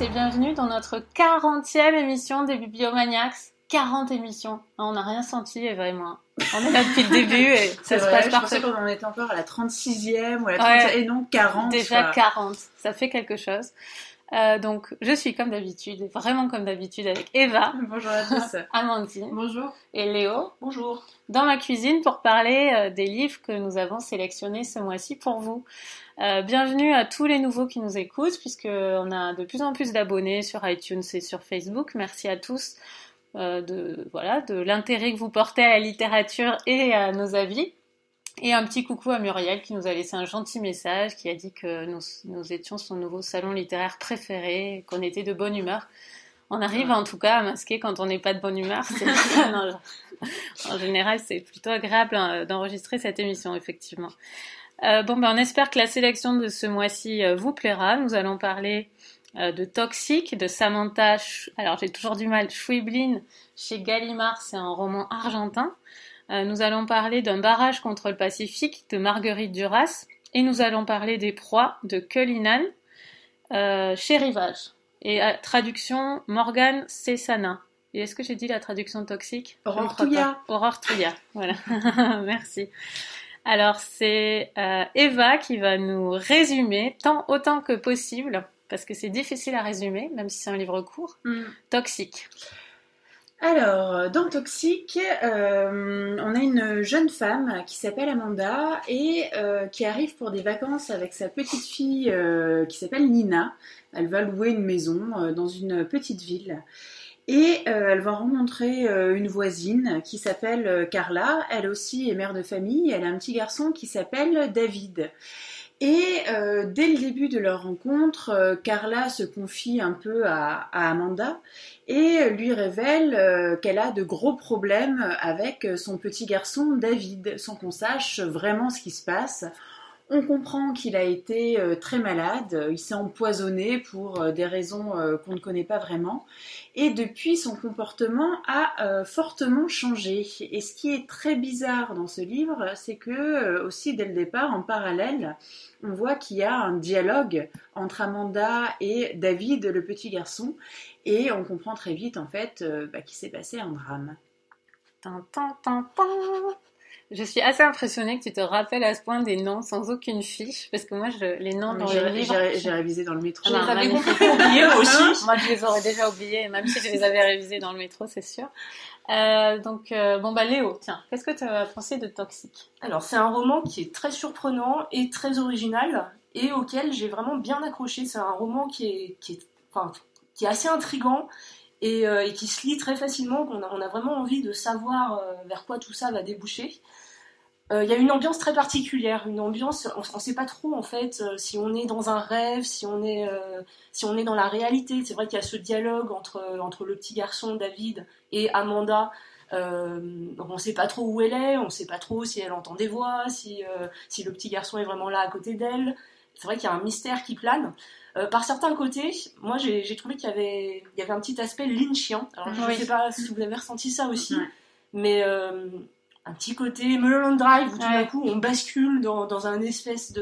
et bienvenue dans notre 40e émission des Bibliomaniacs. 40 émissions. On n'a rien senti, moi. On est là depuis le début et ça se passe parfait. qu'on était encore à la 36e ou à la 30 et non 40. Déjà 40, ça fait quelque chose. Euh, donc, je suis comme d'habitude, vraiment comme d'habitude, avec Eva. Bonjour à tous. Amandine. Bonjour. Et Léo. Bonjour. Dans ma cuisine pour parler euh, des livres que nous avons sélectionnés ce mois-ci pour vous. Euh, bienvenue à tous les nouveaux qui nous écoutent, puisqu'on a de plus en plus d'abonnés sur iTunes et sur Facebook. Merci à tous de voilà de l'intérêt que vous portez à la littérature et à nos avis. Et un petit coucou à Muriel qui nous a laissé un gentil message, qui a dit que nous, étions son nouveau salon littéraire préféré, qu'on était de bonne humeur. On arrive en tout cas à masquer quand on n'est pas de bonne humeur. en général, c'est plutôt agréable hein, d'enregistrer cette émission, effectivement. Euh, bon, ben, on espère que la sélection de ce mois-ci euh, vous plaira. Nous allons parler euh, de Toxic, de Samantha, alors j'ai toujours du mal, Schwiblin, chez Gallimard, c'est un roman argentin. Euh, nous allons parler d'un barrage contre le Pacifique de Marguerite Duras et nous allons parler des proies de Cullinan euh, chez Rivage. Et traduction Morgan Cessana. Et est-ce que j'ai dit la traduction toxique Aurore Touya. Aurore Touya, voilà. Merci. Alors c'est Eva qui va nous résumer tant autant que possible, parce que c'est difficile à résumer, même si c'est un livre court, mm. toxique. Alors, euh, dans Toxique, euh, on a une jeune femme qui s'appelle Amanda et euh, qui arrive pour des vacances avec sa petite fille qui s'appelle Nina. Elle va louer une maison dans une petite ville. Et elle va rencontrer une voisine qui s'appelle Carla. Elle aussi est mère de famille. Elle a un petit garçon qui s'appelle David. Et dès le début de leur rencontre, Carla se confie un peu à Amanda et lui révèle euh, qu'elle a de gros problèmes avec son petit garçon David, sans qu'on sache vraiment ce qui se passe. On comprend qu'il a été euh, très malade, il s'est empoisonné pour euh, des raisons qu'on ne connaît pas vraiment, et depuis son comportement a fortement changé. Et ce qui est très bizarre dans ce livre, c'est que aussi dès le départ, en parallèle, on voit qu'il y a un dialogue entre Amanda et David, le petit garçon, et on comprend très vite en fait euh, bah, qu'il s'est passé un drame. Je suis assez impressionnée que tu te rappelles à ce point des noms sans aucune fiche, parce que moi, je, les noms dans le livre... J'ai révisé dans le métro. Je les avais complètement oubliés aussi. moi, je les aurais déjà oubliés, même si je les avais révisés dans le métro, c'est sûr. Euh, donc, euh, bon bah Léo, tiens, qu'est-ce que tu as pensé de Toxique Alors, c'est un roman qui est très surprenant et très original, et auquel j'ai vraiment bien accroché. C'est un roman qui est, qui est, enfin, qui est assez intrigant et, euh, et, qui se lit très facilement. On a, on a vraiment envie de savoir euh, vers quoi tout ça va déboucher. Euh, il y a une ambiance très particulière, une ambiance, on ne sait pas trop en fait si on est dans un rêve, si on est, si on est dans la réalité. C'est vrai qu'il y a ce dialogue entre, entre le petit garçon David et Amanda. On ne sait pas trop où elle est, on ne sait pas trop si elle entend des voix, si, si le petit garçon est vraiment là à côté d'elle. C'est vrai qu'il y a un mystère qui plane. Euh, par certains côtés, moi j'ai trouvé qu'il y avait, il y avait un petit aspect lynchien. Alors je ne sais pas si vous avez ressenti ça aussi, mais euh, un petit côté Mulholland Drive où tout d'un coup on bascule dans, dans un espèce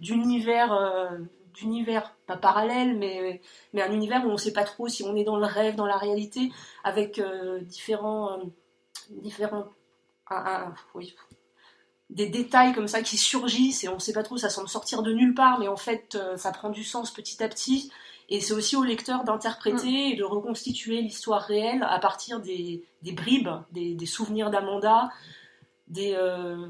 d'univers euh, d'univers pas parallèle mais mais un univers où on ne sait pas trop si on est dans le rêve dans la réalité avec différents différents oui, des détails comme ça qui surgissent et on ne sait pas trop, ça semble sortir de nulle part, mais en fait euh, ça prend du sens petit à petit. Et c'est aussi au lecteur d'interpréter mm. et de reconstituer l'histoire réelle à partir des, bribes, des, souvenirs d'Amanda, des, euh,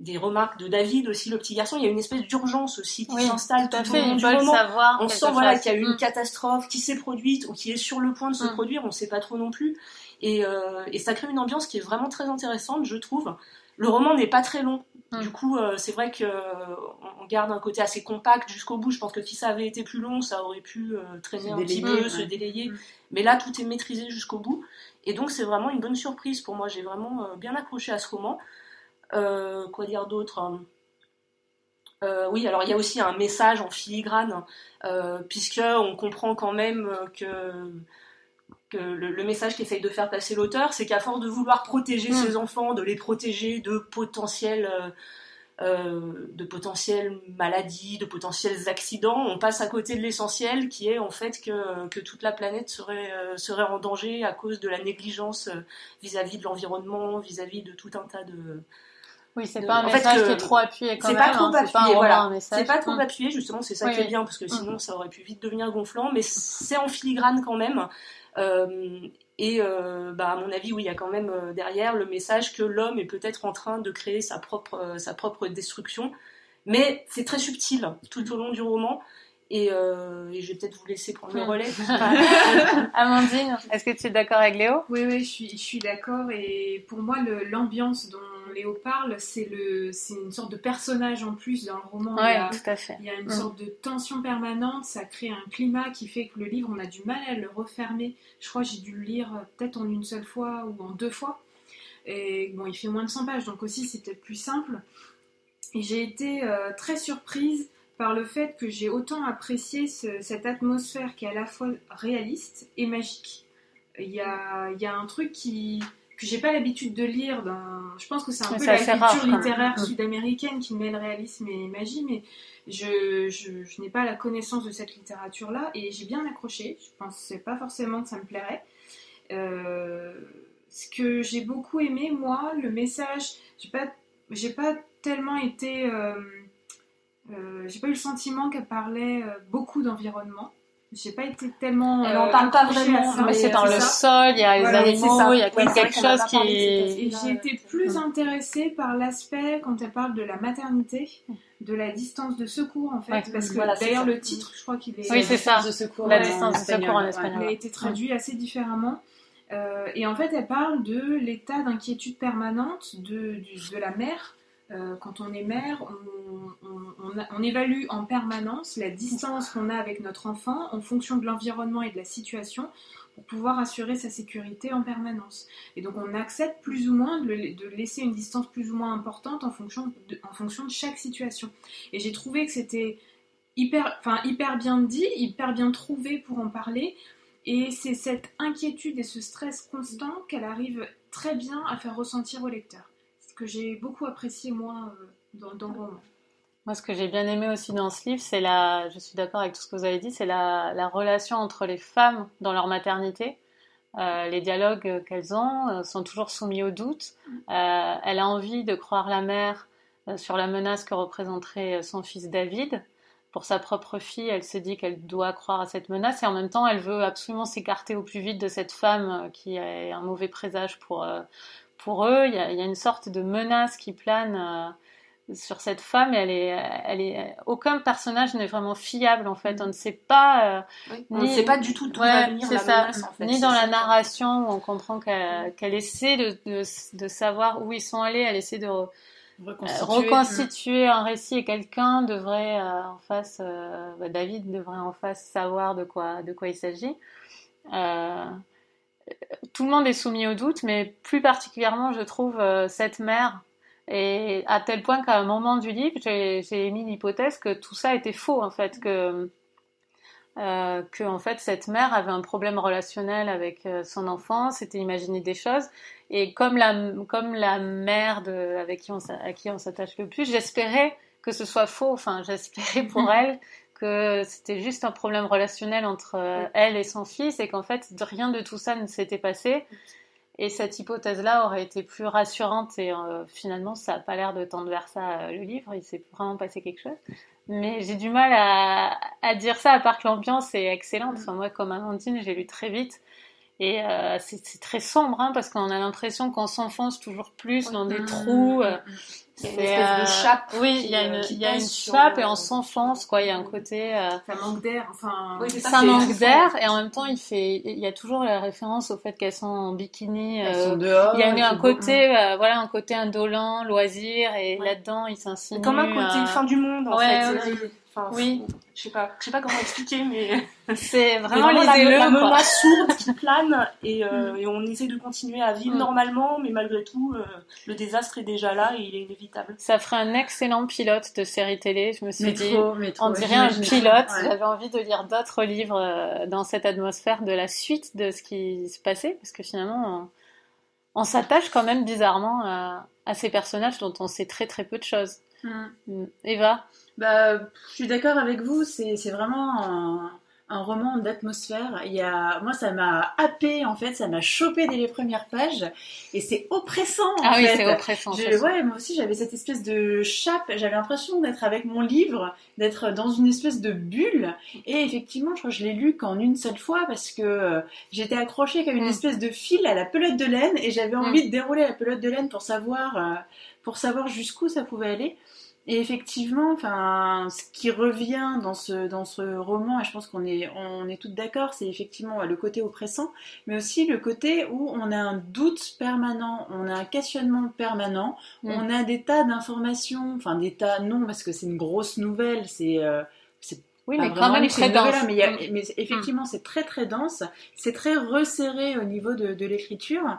des remarques de David aussi, le petit garçon. Il y a une espèce d'urgence aussi qui s'installe tout, au long du moment. Savoir on sent voilà, qu'il y a eu une mm. catastrophe qui s'est produite ou qui est sur le point de se mm. produire, on ne sait pas trop non plus. Et, euh, et ça crée une ambiance qui est vraiment très intéressante, je trouve. Le roman n'est pas très long. Mm. Du coup, euh, c'est vrai qu'on garde un côté assez compact jusqu'au bout. Je pense que si ça avait été plus long, ça aurait pu traîner un petit peu, se délayer. Mm. Mais là, tout est maîtrisé jusqu'au bout. Et donc, c'est vraiment une bonne surprise pour moi. J'ai vraiment bien accroché à ce roman. quoi dire d'autre hein euh, oui, alors il y a aussi un message en filigrane, euh, puisque on comprend quand même que, que le, message qu'essaye de faire passer l'auteur, c'est qu'à force de vouloir protéger mm. ses enfants, de les protéger de potentiels, euh, de potentielles maladies, de potentiels accidents, on passe à côté de l'essentiel, qui est en fait que, que toute la planète serait, serait en danger à cause de la négligence vis-à-vis de l'environnement, vis-à-vis de tout un tas de oui, c'est pas un message qui est trop appuyé quand même. C'est pas trop hein, appuyé, voilà. C'est pas trop appuyé, justement, c'est ça qui est bien, parce que mm. sinon ça aurait pu vite devenir gonflant, mais c'est en filigrane quand même. Euh, et euh, bah, à mon avis, oui, il y a quand même euh, derrière le message que l'homme est peut-être en train de créer sa propre, sa propre destruction. Mais c'est très subtil tout au long du roman. Et, je vais peut-être vous laisser prendre le relais. Amandine, est-ce que tu es d'accord avec Léo? Oui, oui, je suis, je suis d'accord. Et pour moi, l'ambiance dont Léo parle, c'est le, c'est une sorte de personnage en plus dans le roman. il, y a, tout à fait. il y a une mm. sorte de tension permanente, ça crée un climat qui fait que le livre, on a du mal à le refermer. Je crois que j'ai dû le lire peut-être en une seule fois ou en deux fois. Et bon, il fait moins de 100 pages, donc aussi c'est peut-être plus simple. Et j'ai été euh, très surprise par le fait que j'ai autant apprécié cette atmosphère qui est à la fois réaliste et magique. Il y a, il y a un truc qui, que j'ai pas l'habitude de lire. Je pense que c'est un peu la culture littéraire sud-américaine qui mêle réalisme et magie, mais je, je, n'ai pas la connaissance de cette littérature-là et j'ai bien accroché. Je pensais pas forcément que ça me plairait. Euh, ce que j'ai beaucoup aimé, moi, le message, j'ai pas, j'ai pas tellement été, euh, euh, j'ai pas eu le sentiment qu'elle parlait beaucoup d'environnement. J'ai pas été tellement. Elle en parle pas vraiment, mais c'est dans le sol, il y a les animaux, il y a quelque chose qui. Et j'ai été plus intéressée par l'aspect quand elle parle de la maternité, de la distance de secours en fait, parce que d'ailleurs le titre, je crois qu'il est. Oui, c'est ça. De secours, la distance de secours en espagnol. Il a été traduit assez différemment. Euh, et en fait, elle parle de l'état d'inquiétude permanente de, de la mère euh, quand on est mère, on, évalue en permanence la distance qu'on a avec notre enfant en fonction de l'environnement et de la situation pour pouvoir assurer sa sécurité en permanence. Et donc on accepte plus ou moins de, laisser une distance plus ou moins importante en fonction de, chaque situation. Et j'ai trouvé que c'était hyper, enfin, hyper bien dit, hyper bien trouvé pour en parler. Et c'est cette inquiétude et ce stress constant qu'elle arrive très bien à faire ressentir au lecteur que j'ai beaucoup apprécié moi euh, dans, dans, le roman. Moi, ce que j'ai bien aimé aussi dans ce livre, c'est la, je suis d'accord avec tout ce que vous avez dit, c'est la, la, relation entre les femmes dans leur maternité. Euh, les dialogues qu'elles ont euh, sont toujours soumis au doute. elle a envie de croire la mère sur la menace que représenterait son fils David. Pour sa propre fille, elle se dit qu'elle doit croire à cette menace et en même temps, elle veut absolument s'écarter au plus vite de cette femme qui est un mauvais présage pour, pour eux, il y, a, une sorte de menace qui plane euh, sur cette femme. Et elle est, elle est, aucun personnage n'est vraiment fiable en fait. On ne sait pas. Euh, on ne sait pas du tout d'où va venir la menace. En fait, ni dans la narration où on comprend qu'elle essaie de, de, savoir où ils sont allés. Elle essaie de reconstituer, un récit et quelqu'un devrait euh, en face, bah, David devrait en face savoir de quoi, de quoi il s'agit tout le monde est soumis au doute, mais plus particulièrement, je trouve, euh, cette mère. Et à tel point qu'à un moment du livre, j'ai émis l'hypothèse que tout ça était faux, en fait, que, euh, que en fait, cette mère avait un problème relationnel avec euh, son enfant, s'était imaginé des choses. Et comme la, comme la mère de, avec qui on, à qui on s'attache le plus, j'espérais que ce soit faux. Enfin, j'espérais pour elle que c'était juste un problème relationnel entre euh, elle et son fils et qu'en fait rien de tout ça ne s'était passé. Et cette hypothèse-là aurait été plus rassurante et euh, finalement ça n'a pas l'air de tendre vers ça euh, le livre, il s'est vraiment passé quelque chose. Mais j'ai du mal à, à, dire ça à part que l'ambiance est excellente. Enfin, moi comme Amandine j'ai lu très vite Et euh, c'est très sombre hein, parce qu'on a l'impression qu'on s'enfonce toujours plus dans des Mmh, trous. euh, a une c'est, espèce de chape Oui, qui, il y a une, qui il y a une pèse sur chape le- et on s'enfonce quoi. Il y a un côté. euh, Ça manque d'air, enfin. Oui, c'est ça, ça c'est- manque c'est- d'air et en même temps il fait il y a toujours la référence au fait qu'elles sont en bikini Elles euh, sont dehors. il y a un côté euh, voilà un côté indolent loisir et Ouais. là-dedans il s'insinue Comme un côté euh, fin du monde, en ouais, fait. ouais. Enfin, Oui. Je sais pas, je sais pas comment expliquer, mais c'est vraiment, la, les la menace sourde qui plane et, euh, et on essaie de continuer à vivre Mm. normalement, mais malgré tout, euh, le désastre est déjà là et il est inévitable. ça ferait un excellent pilote de série télé je me suis Mais dit trop, mais trop. on dirait un pilote Ouais. j'avais envie de lire d'autres livres euh, dans cette atmosphère de la suite de ce qui se passait parce que finalement on, on s'attache quand même bizarrement à, à ces personnages dont on sait très très peu de choses Mm. Mm. Eva? Bah, je suis d'accord avec vous, c'est vraiment un, un roman d'atmosphère. Il y a, moi, ça m'a happé, en fait, ça m'a chopé dès les premières pages, et c'est oppressant, en ah oui c'est oppressant Je- ouais, moi aussi j'avais cette espèce de chape, j'avais l'impression d'être avec mon livre, d'être dans une espèce de bulle. Et effectivement, je crois que je l'ai lu qu'en une seule fois parce que euh, j'étais accrochée comme une Mm. espèce de fil à la pelote de laine et j'avais envie de dérouler la pelote de laine pour savoir, euh, pour savoir jusqu'où ça pouvait aller. Et effectivement, enfin, ce qui revient dans ce, dans ce roman, et je pense qu'on est, on est toutes d'accord, c'est effectivement le côté oppressant, mais aussi le côté où on a un doute permanent, on a un questionnement permanent, Mm. on a des tas d'informations, enfin des tas, non, parce que c'est une grosse nouvelle, c'est euh, Oui, mais vraiment quand même très dense. mais, il y a- Mm. mais effectivement, c'est très très dense, c'est très resserré au niveau de, de l'écriture.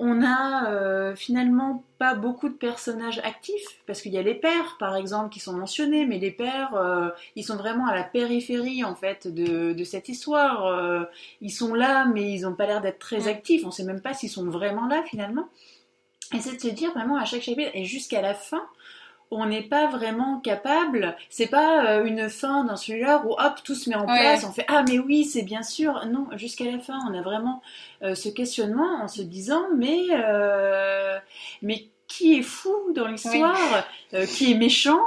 On a euh, finalement pas beaucoup de personnages actifs, parce qu'il y a les pères, par exemple, qui sont mentionnés, mais les pères, euh, ils sont vraiment à la périphérie, en fait, de, de cette histoire. Euh, ils sont là, mais ils n'ont pas l'air d'être très actifs. On sait même pas s'ils sont vraiment là, finalement. Et c'est de se dire vraiment à chaque chapitre, et jusqu'à la fin, on n'est pas vraiment capable, c'est pas euh, une fin d'un thriller où hop, tout se met en Ouais. place, on fait ah mais oui, c'est bien sûr. Non, jusqu'à la fin, on a vraiment euh, ce questionnement en se disant mais euh, mais qui est fou dans l'histoire, Euh, qui est méchant,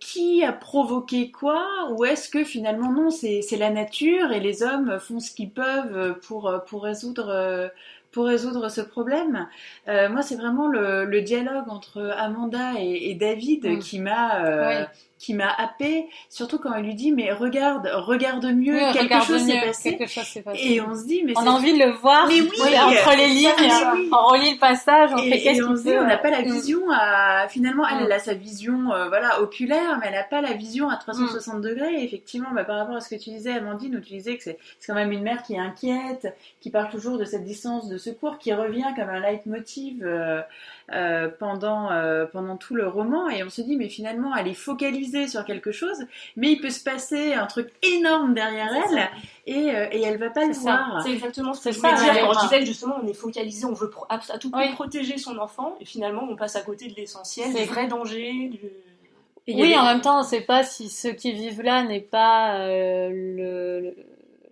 qui a provoqué quoi, ou est-ce que finalement non, c'est c'est la nature et les hommes font ce qu'ils peuvent pour pour résoudre pour résoudre ce problème. Euh, moi, c'est vraiment le, le dialogue entre Amanda et, et David Mm. qui m'a euh, Oui. Qui m'a happé, surtout quand elle lui dit mais regarde, regarde mieux, Oui, quelque regarde chose s'est mieux, passé. Quelque chose s'est passé. Et on se dit mais on a envie de le voir. Mais oui, entre les lignes, oui. on relit le passage, on et, fait qu'est-ce on qu'il se dit, on n'a pas la Mm. vision à. Finalement, elle, Mm. elle a sa vision euh, voilà, oculaire, mais elle n'a pas la vision à 360 Mm. degrés. Et effectivement, bah, par rapport à ce que tu disais, Amandine, où tu disais que c'est c'est quand même une mère qui est inquiète, qui parle toujours de cette distance de secours, qui revient comme un leitmotiv euh, euh, pendant, euh, pendant tout le roman. Et on se dit, mais finalement, elle est focalisée sur quelque chose, mais il peut se passer un truc énorme derrière elle, et, euh, et elle va pas le ça. voir. C'est exactement ce que C'est je voulais dire quand je disais que justement on est focalisé, on veut à, à tout prix Oui. protéger son enfant et finalement on passe à côté de l'essentiel, C'est- du vrai danger. Du... Et il y a Oui, des- en même temps, on ne sait pas si ceux qui vivent là n'est pas euh, le- le-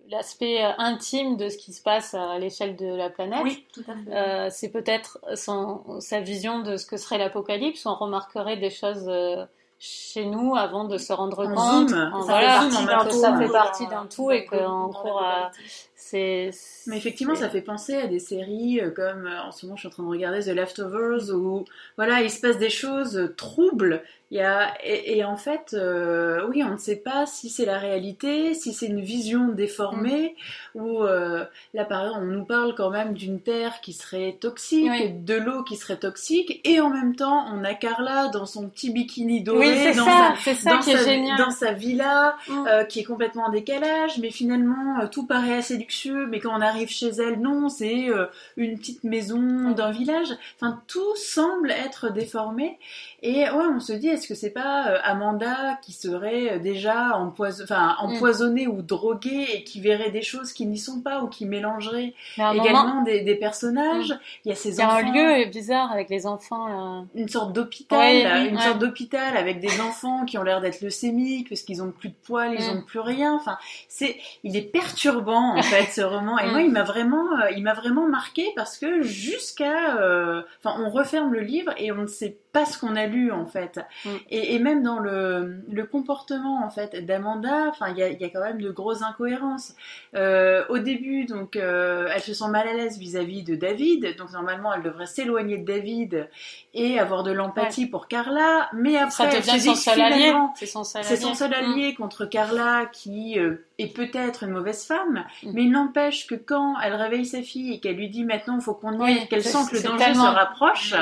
l'aspect euh, intime de ce qui se passe à l'échelle de la planète. Oui, tout à fait. Euh, c'est peut-être son- sa vision de ce que serait l'apocalypse. On remarquerait des choses euh, chez nous avant de se rendre En compte. zoom. En- Ça voilà, fait partie d'un que tout, ça fait partie d'un tout et à. C'est. Mais effectivement, ça fait penser à des séries euh, comme euh, en ce moment je suis en train de regarder The Leftovers où voilà il se passe des choses euh, troubles. Il y a et, et en fait euh, oui on ne sait pas si c'est la réalité, si c'est une vision déformée ou euh, là par exemple on nous parle quand même d'une terre qui serait toxique, Oui. de l'eau qui serait toxique et en même temps on a Carla dans son petit bikini doré Oui, c'est dans ça, sa c'est ça dans qui est sa, génial. dans sa villa Mm. euh, qui est complètement en décalage, mais finalement tout paraît assez luxueux, mais quand on arrive chez elle, non, c'est euh, une petite maison d'un village. Enfin, tout semble être déformé. Et ouais, on se dit, est-ce que c'est pas euh, Amanda qui serait euh, déjà Mm. empoisonnée ou droguée et qui verrait des choses qui n'y sont pas ou qui mélangerait également moment, des, des personnages? Il y a ces il y a enfants un lieu bizarre avec les enfants là. une sorte d'hôpital, Ouais, là, oui, une ouais. sorte d'hôpital avec des enfants qui ont l'air d'être leucémiques parce qu'ils ont plus de poils, ils Mm. ont plus rien. Enfin, c'est, il est perturbant en fait ce roman. Et Mm. moi, il m'a vraiment, euh, il m'a vraiment marqué parce que jusqu'à, euh, enfin, on referme le livre et on ne sait pas ce qu'on a lu en fait. Mm. Et, et, même dans le, le comportement en fait d'Amanda, enfin il y a, y a, quand même de grosses incohérences. Euh, au début, donc euh, elle se sent mal à l'aise vis-à-vis de David, donc normalement elle devrait s'éloigner de David et avoir de l'empathie ouais. pour Carla, mais après seul allié. C'est son seul allié, son seul allié mmh. contre Carla qui euh, est peut-être une mauvaise femme, mmh. mais il n'empêche que quand elle réveille sa fille et qu'elle lui dit maintenant il faut qu'on y aille, qu'elle sent que le danger tellement... se rapproche.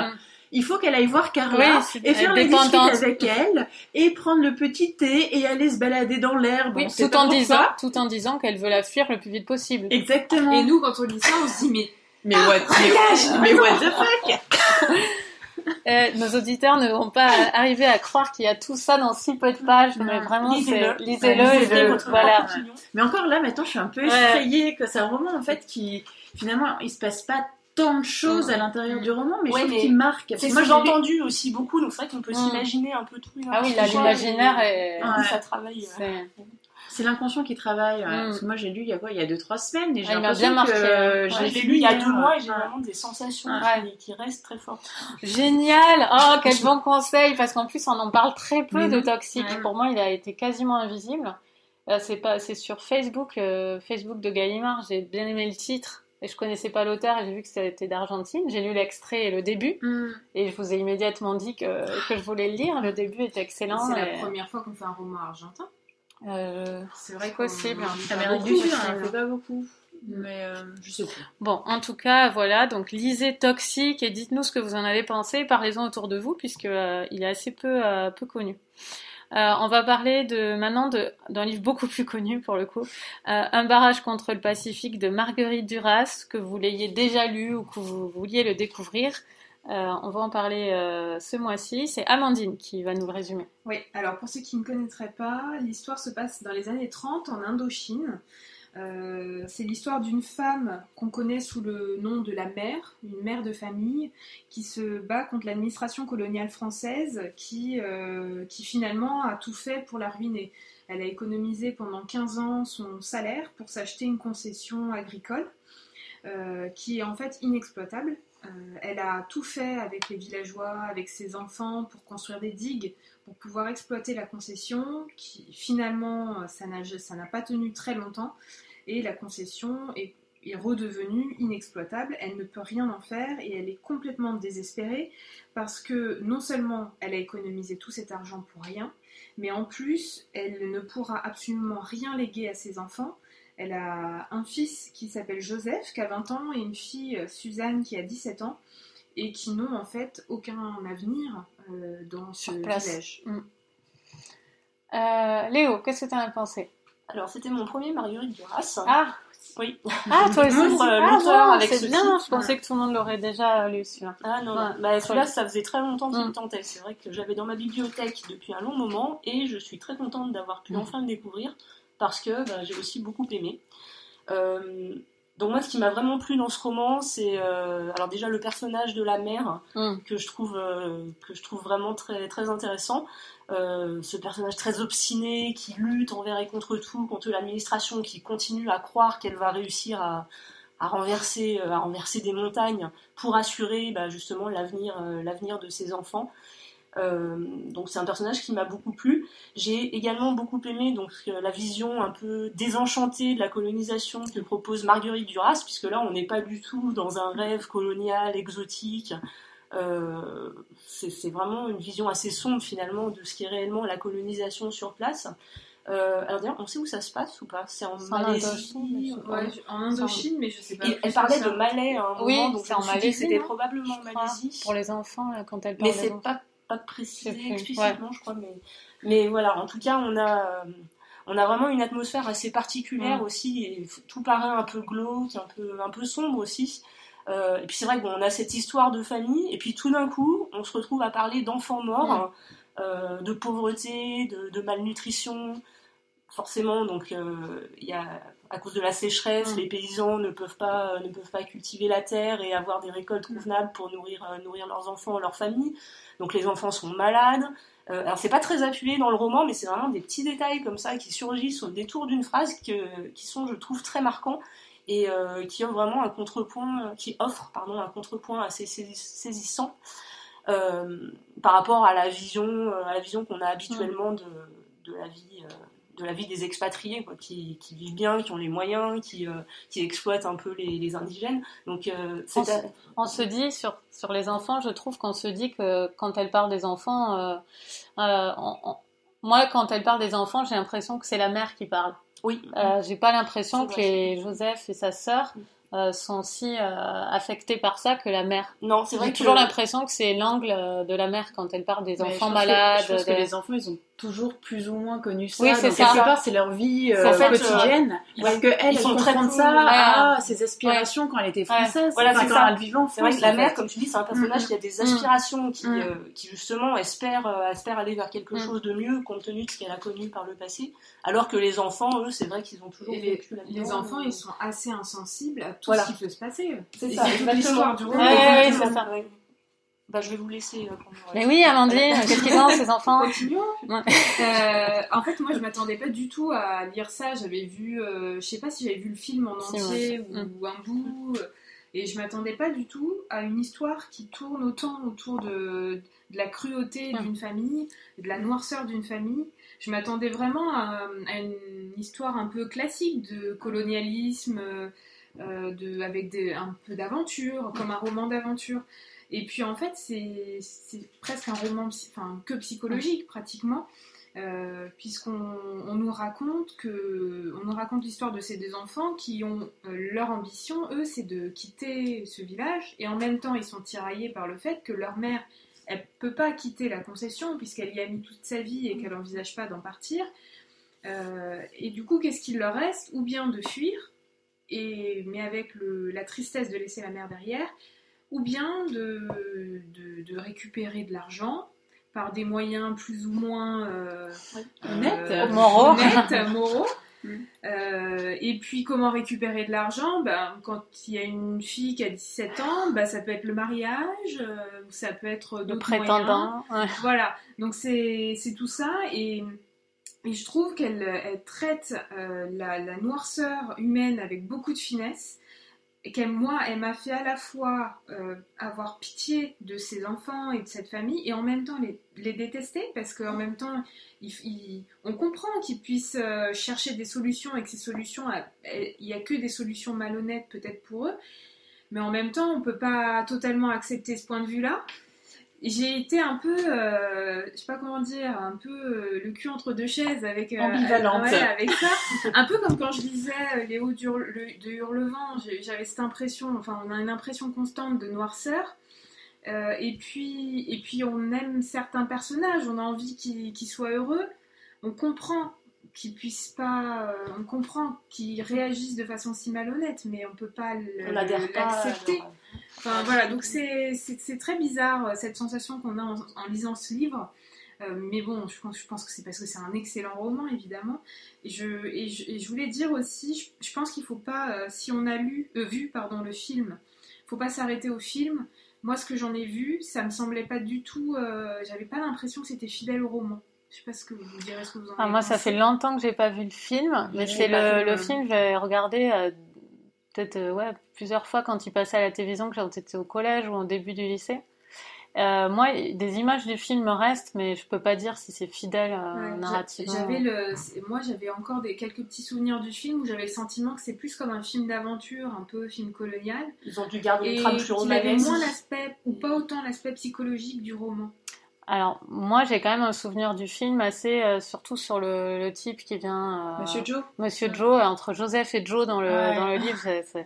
Il faut qu'elle aille voir Carla oui, et faire les discutes avec elle et prendre le petit thé et aller se balader dans l'herbe. Oui, tout en disant, tout en disant qu'elle veut la fuir le plus vite possible. Exactement. Et nous, quand on lit ça, on se dit mais mais what, mais, mais what the fuck euh, nos auditeurs ne vont pas arriver à croire qu'il y a tout ça dans si peu de pages, mais vraiment, lisez-le, lisez-le, lisez et voilà. Mais encore là, maintenant, je suis un peu effrayée que c'est un roman en fait qui, finalement, il se passe pas tant de choses à l'intérieur du roman, mais ouais, je trouve qu'il marque. C'est moi j'ai entendu aussi beaucoup, donc c'est vrai qu'on peut mmh. s'imaginer un peu tout. Ah oui, l'imaginaire et... ouais. ça travaille. C'est l'inconscient qui travaille. Mmh. Parce que moi j'ai lu il y a quoi? Il y a 2-3 semaines et j'ai ah, bien marqué. Que j'ai lu il y a 2 mois et j'ai vraiment des sensations qui, qui, restent très fortes. Génial Oh, quel bon conseil Parce qu'en plus on en parle très peu mmh. de Toxique. Pour moi il a été quasiment invisible. Euh, c'est pas, c'est sur Facebook, euh, Facebook de Gallimard. J'ai bien aimé le titre et je connaissais pas l'auteur et j'ai vu que c'était d'Argentine. J'ai lu l'extrait et le début mm. et je vous ai immédiatement dit que, que je voulais le lire. Le début était excellent. C'est et... la première fois qu'on fait un roman argentin. Euh, c'est vrai possible. Amérique du Sud, on fait pas beaucoup. Mais euh, je sais pas. Bon, en tout cas, voilà. Donc, lisez Toxique et dites-nous ce que vous en avez pensé. Parlez-en autour de vous puisque euh, il est assez peu euh, peu connu. Euh, on va parler de maintenant d'un livre beaucoup plus connu pour le coup, euh, Un barrage contre le Pacifique de Marguerite Duras, que vous l'ayez déjà lu ou que vous vouliez le découvrir. Euh, on va en parler ce mois-ci. C'est Amandine qui va nous résumer. Oui, alors pour ceux qui ne connaîtraient pas, l'histoire se passe dans les années 30 en Indochine. Euh, c'est l'histoire d'une femme qu'on connaît sous le nom de la mère, une mère de famille, qui se bat contre l'administration coloniale française, qui, euh, finalement a tout fait pour la ruiner. Elle a économisé pendant 15 ans son salaire pour s'acheter une concession agricole, euh, qui est en fait inexploitable. Elle a tout fait avec les villageois, avec ses enfants, pour construire des digues, pour pouvoir exploiter la concession, qui finalement, ça n'a pas tenu très longtemps et la concession est, est, redevenue inexploitable, elle ne peut rien en faire et elle est complètement désespérée parce que non seulement elle a économisé tout cet argent pour rien, mais en plus elle ne pourra absolument rien léguer à ses enfants. Elle a un fils qui s'appelle Joseph qui a 20 ans et une fille Suzanne qui a 17 ans et qui n'ont en fait aucun avenir euh, dans ce village. Mm. Euh, Léo, qu'est-ce que tu en as pensé? Alors, c'était mon premier Marguerite Duras. Ah Oui. Ah, toi aussi ah, avec C'est bien, je pensais que tout le monde l'aurait déjà lu, celui-là. Ah non, ouais. bah, celui-là, ça faisait très longtemps qu'il me tentait. C'est vrai que j'avais dans ma bibliothèque depuis un long moment et je suis très contente d'avoir pu mm. enfin le découvrir parce que bah, j'ai aussi beaucoup aimé. Euh, donc moi, ce qui m'a vraiment plu dans ce roman, c'est euh, alors déjà le personnage de la mère mm. que je trouve euh, que je trouve vraiment très très intéressant. Euh, ce personnage très obstiné qui lutte envers et contre tout, contre l'administration, qui continue à croire qu'elle va réussir à, à, renverser, à renverser des montagnes pour assurer bah, justement l'avenir, l'avenir de ses enfants. Euh, donc c'est un personnage qui m'a beaucoup plu. J'ai également beaucoup aimé donc la vision un peu désenchantée de la colonisation que propose Marguerite Duras, puisque là on n'est pas du tout dans un rêve colonial exotique euh, c'est vraiment une vision assez sombre finalement de ce qui est réellement la colonisation sur place. Euh, alors d'ailleurs, on sait où ça se passe ou pas? C'est en Malaisie ouais, En Indochine, mais je sais pas. Elle parlait de Malais à un moment, oui, donc c'est en Malaisie. C'était probablement Malaisie. Pour les enfants, quand elle parle Mais c'est pas, pas précisé explicitement, ouais. je crois. Mais, mais voilà, en tout cas, on a, on a vraiment une atmosphère assez particulière mm. aussi, et tout paraît un peu glauque, un peu, un peu sombre aussi. Euh, et puis c'est vrai qu'on a cette histoire de famille, et puis tout d'un coup, on se retrouve à parler d'enfants morts, euh, de pauvreté, de, de, malnutrition. Forcément, donc euh, il y a à cause de la sécheresse, les paysans ne peuvent pas ne peuvent pas cultiver la terre et avoir des récoltes convenables pour nourrir nourrir leurs enfants, leur famille. Donc les enfants sont malades. Euh, alors c'est pas très appuyé dans le roman, mais c'est vraiment des petits détails comme ça qui surgissent au détour d'une phrase que, qui sont, je trouve, très marquants et euh, qui offre vraiment un contrepoint, qui offre pardon un contrepoint assez saisissant. par rapport à la vision, à la vision qu'on a habituellement de, de la vie de la vie des expatriés, quoi, qui, qui, vivent bien, qui ont les moyens, qui, euh, qui exploitent un peu les, les indigènes. Donc, euh, on, se, on, se dit sur, sur les enfants, je trouve qu'on se dit que quand elle parle des enfants, euh, on, moi, quand elle parle des enfants, j'ai l'impression que c'est la mère qui parle. Oui. j'ai pas l'impression que les Joseph et sa sœur euh, sont aussi euh, affectés par ça que la mère. Non, c'est vrai. J'ai toujours l'impression que c'est l'angle euh, de la mère quand elle parle des enfants malades. Que, je pense que les enfants, ils ont toujours plus ou moins connu ça. Oui, c'est ça. Quelque part, c'est leur vie euh, fait, quotidienne. parce que elle, ils sont très ça à ses aspirations quand elle était française. Voilà, enfin, quand elle vivait en France. la mère, comme tu dis, c'est un personnage qui a des mm. aspirations, qui, mm. qui justement espère, espère aller vers quelque mm. chose de mieux compte tenu de ce qu'elle a connu par le passé. Alors que les enfants, eux, c'est vrai qu'ils ont toujours vécu la Les enfants, ils sont assez insensibles tout ce qui peut se passer. C'est ça, l'histoire du roman. Oui, c'est ça. Bah, je vais vous laisser. Euh, Mais oui, Amandine, qu'est-ce qu'ils ont, ces enfants euh, En fait, moi, je m'attendais pas du tout à lire ça. J'avais vu, euh, je sais pas si j'avais vu le film en entier ou, mm. un bout. Et je m'attendais pas du tout à une histoire qui tourne autant autour de, de la cruauté mm. d'une famille, de la noirceur d'une famille. Je m'attendais vraiment à, à, une histoire un peu classique de colonialisme, euh, de, avec des, un peu d'aventure, comme un roman d'aventure. Et puis en fait, c'est presque un roman enfin, que psychologique pratiquement, euh, puisqu'on on nous raconte que on nous raconte l'histoire de ces deux enfants qui ont euh, leur ambition, eux, c'est de quitter ce village, et en même temps, ils sont tiraillés par le fait que leur mère, elle peut pas quitter la concession puisqu'elle y a mis toute sa vie et qu'elle n'envisage pas d'en partir. et du coup, qu'est-ce qu'il leur reste? Ou bien de fuir, et, mais avec le, la tristesse de laisser la mère derrière, ou bien de, de, récupérer de l'argent par des moyens plus ou moins euh, euh, moraux. moraux. Euh, et puis comment récupérer de l'argent? Ben, Quand il y a une fille qui a 17 ans, ben, ça peut être le mariage, euh, ça peut être d'autres prétendants. Voilà, donc c'est tout ça. Et et je trouve qu'elle elle traite euh, la, noirceur humaine avec beaucoup de finesse. Et qu'elle, moi, elle m'a fait à la fois euh, avoir pitié de ses enfants et de cette famille, et en même temps les, détester, parce qu'en même temps, on comprend qu'ils puissent euh, chercher des solutions, et que ces solutions, il n'y a que des solutions malhonnêtes peut-être pour eux, mais en même temps, on ne peut pas totalement accepter ce point de vue-là j'ai été un peu, euh, je sais pas comment dire, un peu euh, le cul entre deux chaises avec euh, ambivalente, avec ça, un peu comme quand je lisais euh, Léo de Hurlevent, j'avais cette impression, enfin on a une impression constante de noirceur. et puis, et puis on aime certains personnages, on a envie qu'ils soient heureux. On comprend qu'ils puissent pas, on comprend qu'ils réagissent de façon si malhonnête, mais on peut pas l'accepter. Enfin voilà, donc c'est très bizarre euh, cette sensation qu'on a en, lisant ce livre. Euh, mais bon, je pense, je pense que c'est parce que c'est un excellent roman, évidemment. Et je, et je, voulais dire aussi, je, pense qu'il faut pas, euh, si on a lu, vu pardon, le film, faut pas s'arrêter au film. Moi, ce que j'en ai vu, ça me semblait pas du tout, j'avais pas l'impression que c'était fidèle au roman. Je sais pas ce que vous direz, ce que vous en ah, Moi, ça fait longtemps que j'ai pas vu le film, mais c'est le, le, film, j'ai regardé peut-être euh, ouais, plusieurs fois quand il passait à la télévision, que j'étais au collège ou au début du lycée. Euh, moi, des images du film restent, mais je peux pas dire si c'est fidèle euh, narrativement. J'avais le, moi, j'avais encore des quelques petits souvenirs du film où j'avais le sentiment que c'est plus comme un film d'aventure, un peu film colonial. Ils ont dû garder le trame plus romanesque. avait moins l'aspect, ou pas autant l'aspect psychologique du roman. Alors, moi, j'ai quand même un souvenir du film assez, euh, surtout sur le, le, type qui vient. Euh, Monsieur Joe. Monsieur Joe, entre Joseph et Joe dans le, dans le livre. C'est,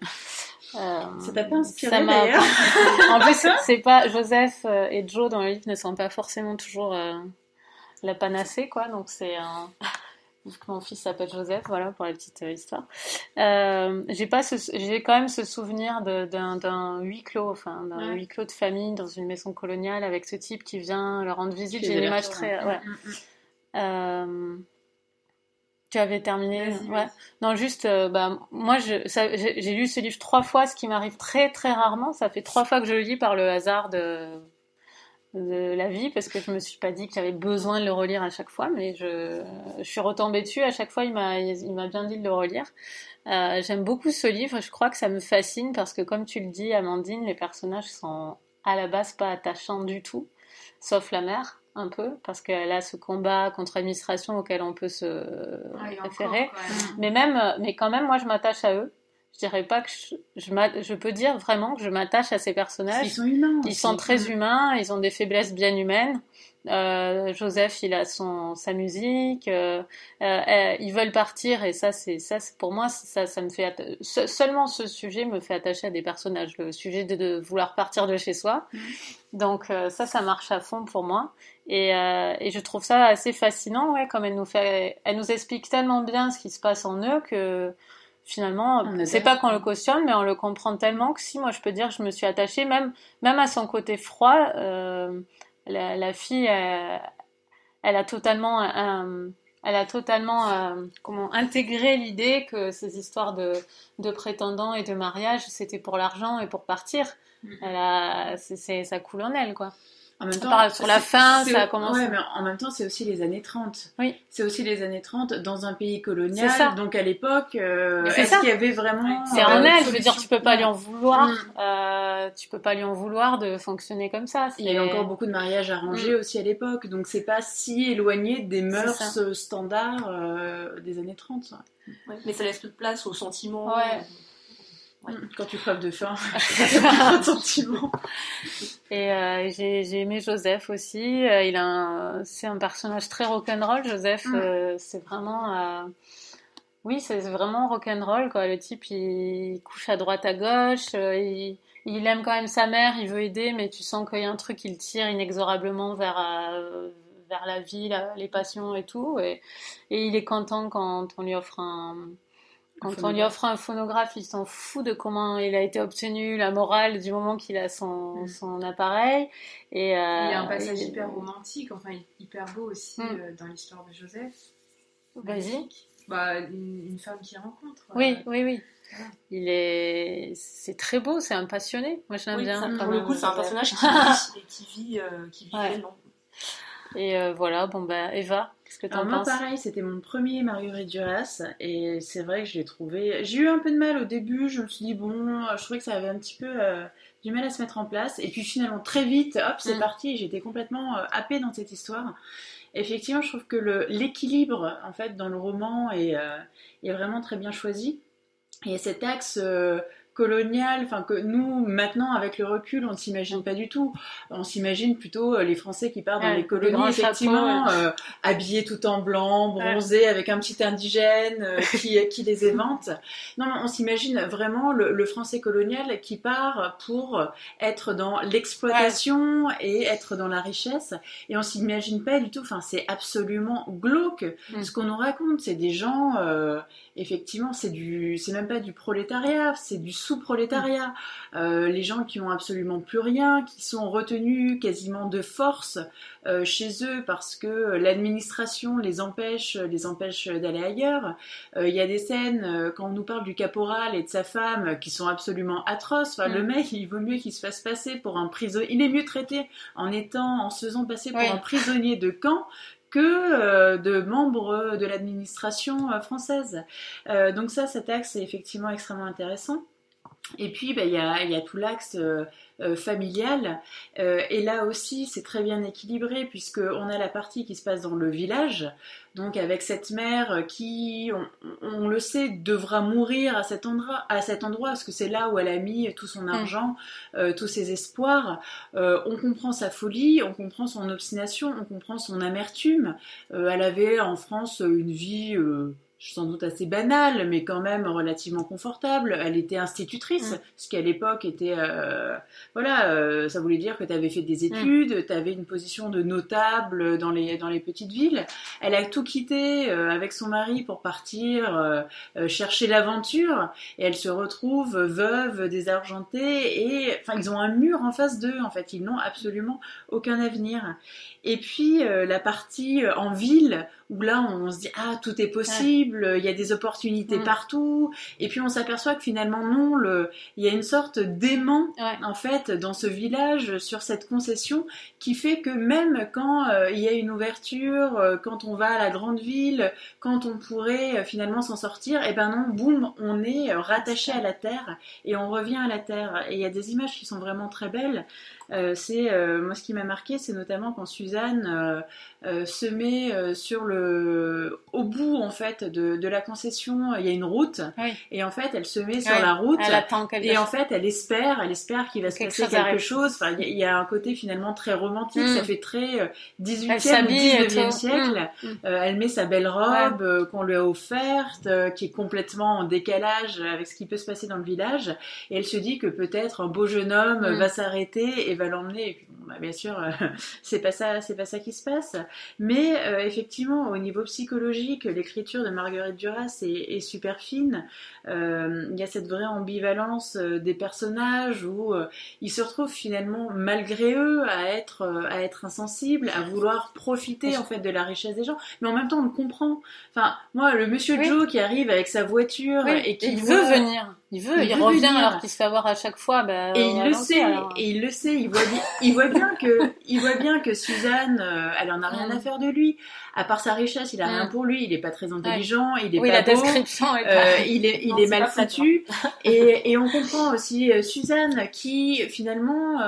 euh, ça t'a pas inspiré d'ailleurs En plus, c'est pas Joseph et Joe dans le livre ne sont pas forcément toujours la panacée, quoi. Donc c'est un mon fils s'appelle Joseph, voilà pour la petite euh, histoire. Euh, j'ai pas, j'ai quand même ce souvenir d'un huis clos, enfin d'un huis clos de famille dans une maison coloniale avec ce type qui vient leur rendre visite. J'ai une image très, ouais. Mm, mm, mm. Euh, tu avais terminé, ouais. Non, juste, bah, moi, j'ai lu ce livre trois fois, ce qui m'arrive très très rarement. Ça fait trois fois que je le lis par le hasard de de la vie parce que je me suis pas dit que j'avais besoin de le relire à chaque fois, mais je, je suis retombée dessus. À chaque fois, il m'a, il m'a bien dit de le relire. Euh, j'aime beaucoup ce livre. Je crois que ça me fascine parce que, comme tu le dis, Amandine, les personnages sont à la base pas attachant du tout, sauf la mère un peu, parce qu'elle a ce combat contre l'administration auquel on peut se référer. mais même, mais quand même, moi, je m'attache à eux. Je dirais pas que je, je, peux dire vraiment que je m'attache à ces personnages. Ils sont humains. Ils sont très humains, ils ont des faiblesses bien humaines. Euh, Joseph, il a son sa musique. Euh, euh, ils veulent partir et ça, c'est ça, pour moi, ça, ça me fait seulement ce sujet me fait attacher à des personnages. Le sujet de, vouloir partir de chez soi. Mm. Donc ça, ça marche à fond pour moi. Et, et je trouve ça assez fascinant, ouais, comme elle nous fait, elle nous explique tellement bien ce qui se passe en eux que finalement, c'est pas qu'on le cautionne, mais on le comprend tellement que si moi je peux dire, je me suis attachée même même à son côté froid. Euh, la, fille, elle, a totalement, elle a totalement euh, comment intégré l'idée que ces histoires de, de prétendants et de mariage, c'était pour l'argent et pour partir. Mm. Elle a, c'est, ça coule en elle, quoi. En même temps, sur la fin, ça a commencé. Ouais, mais en même temps, c'est aussi les années 30. Oui. C'est aussi les années 30 dans un pays colonial. Donc à l'époque, euh, est-ce qu'il y avait vraiment. C'est en elle, je veux dire, tu peux pas lui en vouloir. Mm. Euh, tu peux pas lui en vouloir de fonctionner comme ça. Il y a encore beaucoup de mariages arrangés mm. aussi à l'époque. Donc c'est pas si éloigné des mœurs standards euh, des années 30. Mais ça laisse peu de place au sentiment. Ouais. Mm. Quand tu crèves de faim, pas sentiment. Et euh, j'ai aimé Joseph aussi. Euh, il a c'est un personnage très rock'n'roll. Joseph, mm. euh, c'est vraiment, oui, c'est vraiment rock'n'roll quoi. Le type, il couche à droite, à gauche. Il, il, aime quand même sa mère. Il veut aider, mais tu sens qu'il y a un truc qui le tire inexorablement vers vers la vie, les passions et tout. Et, et il est content quand on lui offre un quand on lui offre un phonographe, il s'en fout de comment il a été obtenu, la morale du moment qu'il a son, mm. son appareil. Et, euh, il y a un passage hyper romantique, enfin hyper beau aussi mm. euh, dans l'histoire de Joseph. Vas-y. Bah, une, femme qu'il rencontre. Oui, euh, oui, oui. Il est, c'est très beau, c'est un passionné. Moi, je l'aime bien. Pour le coup, c'est un personnage qui vit, qui vit, qui vit Et voilà, bon ben, Eva, que Alors moi, pareil, c'était mon premier Marguerite Duras et c'est vrai que je l'ai trouvé. J'ai eu un peu de mal au début. Je me suis dit bon, je trouvais que ça avait un petit peu euh, du mal à se mettre en place. Et puis finalement, très vite, hop, c'est mm. parti. J'étais complètement euh, happée dans cette histoire. Effectivement, je trouve que l'équilibre en fait dans le roman est, euh, est, vraiment très bien choisi. Et cet axe colonial, enfin que nous maintenant avec le recul on ne s'imagine pas du tout. On s'imagine plutôt euh, les Français qui partent dans les colonies effectivement euh, habillés tout en blanc, bronzés avec un petit indigène euh, qui, qui les évente. Non, non on s'imagine vraiment le, Français colonial qui part pour être dans l'exploitation et être dans la richesse et on s'imagine pas du tout. Enfin c'est absolument glauque mm. ce qu'on nous raconte. C'est des gens effectivement c'est du c'est même pas du prolétariat, c'est du sous-prolétariat, euh, les gens qui ont absolument plus rien, qui sont retenus quasiment de force euh, chez eux parce que l'administration les empêche, les empêche d'aller ailleurs. Euh, il y a des scènes quand on nous parle du caporal et de sa femme qui sont absolument atroces. Enfin, le mm. mec, il vaut mieux qu'il se fasse passer pour un prisonnier. Il est mieux traité en étant, en se faisant passer pour un prisonnier de camp que de membres de l'administration française. donc ça, cet axe est effectivement extrêmement intéressant. Et puis, bah, il y, a, tout l'axe euh, euh, familial. Euh, et là aussi, c'est très bien équilibré, puisqu'on a la partie qui se passe dans le village, donc avec cette mère qui, on, le sait, devra mourir à cet endroit, à cet endroit parce que c'est là où elle a mis tout son mm. argent, tous ses espoirs. on comprend sa folie, on comprend son obstination, on comprend son amertume. elle avait en France une vie sans doute assez banale, mais quand même relativement confortable. Elle était institutrice, mm. ce qui à l'époque était, euh, voilà, euh, ça voulait dire que tu avais fait des mm. études, tu avais une position de notable dans les, dans les petites villes. Elle a tout quitté euh, avec son mari pour partir chercher l'aventure, et elle se retrouve veuve, désargentée, et enfin ils ont un mur en face d'eux, en fait, ils n'ont absolument aucun avenir. Et puis la partie en ville, où là on se dit ah tout est possible, il y a des opportunités mm. partout, et puis on s'aperçoit que finalement non, le, il y a une sorte d'aimant en fait dans ce village sur cette concession qui fait que même quand euh, il y a une ouverture, euh, quand on va à la grande ville, quand on pourrait euh, finalement s'en sortir, et eh ben non, boum, on est rattaché à la terre et on revient à la terre. Et il y a des images qui sont vraiment très belles. Euh, c'est euh, moi ce qui m'a marqué, c'est notamment quand Suzanne euh, euh, se met euh, sur le au bout en fait de, de la concession, il y a une route Oui. et en fait elle se met sur Ouais, la route Elle attend quelque et en fait elle espère, elle espère qu'il va se Quelque passer chose quelque arrive. chose. Enfin, il y a- il y, a un côté finalement très romantique, Mm. ça fait très euh, 18e Elle ou s'habille et 19e tout. siècle. Mm, mm. Euh, elle met sa belle robe euh, qu'on lui a offerte, euh, qui est complètement en décalage avec ce qui peut se passer dans le village, et elle se dit que peut-être un beau jeune homme Mm. va s'arrêter et va l'emmener. Et puis, bon, bah, bien sûr, euh, c'est pas ça, c'est pas ça qui se passe. Mais euh, effectivement, au niveau psychologique, l'écriture de Marguerite Duras est, est super fine. Euh, Il y a cette vraie ambivalence des personnages où ils se retrouvent finalement malgré eux à être à être insensibles, à vouloir profiter en fait de la richesse des gens, mais en même temps on le comprend. Enfin, moi le monsieur Oui. Joe qui arrive avec sa voiture Oui, et qui veut venir. Il veut, Il il, veut revient venir. alors qu'il se fait avoir à chaque fois. Bah, Et il le sait, alors. et il le sait, il voit, bien, il voit bien que, il voit bien que Suzanne, euh, elle en a rien Mm. à faire de lui. À part sa richesse, il a Mm. rien pour lui. Il est pas très intelligent, il est Oui, pas la beau. description est Euh, il est, il Non, est c'est mal foutu. et, et on comprend aussi euh, Suzanne qui finalement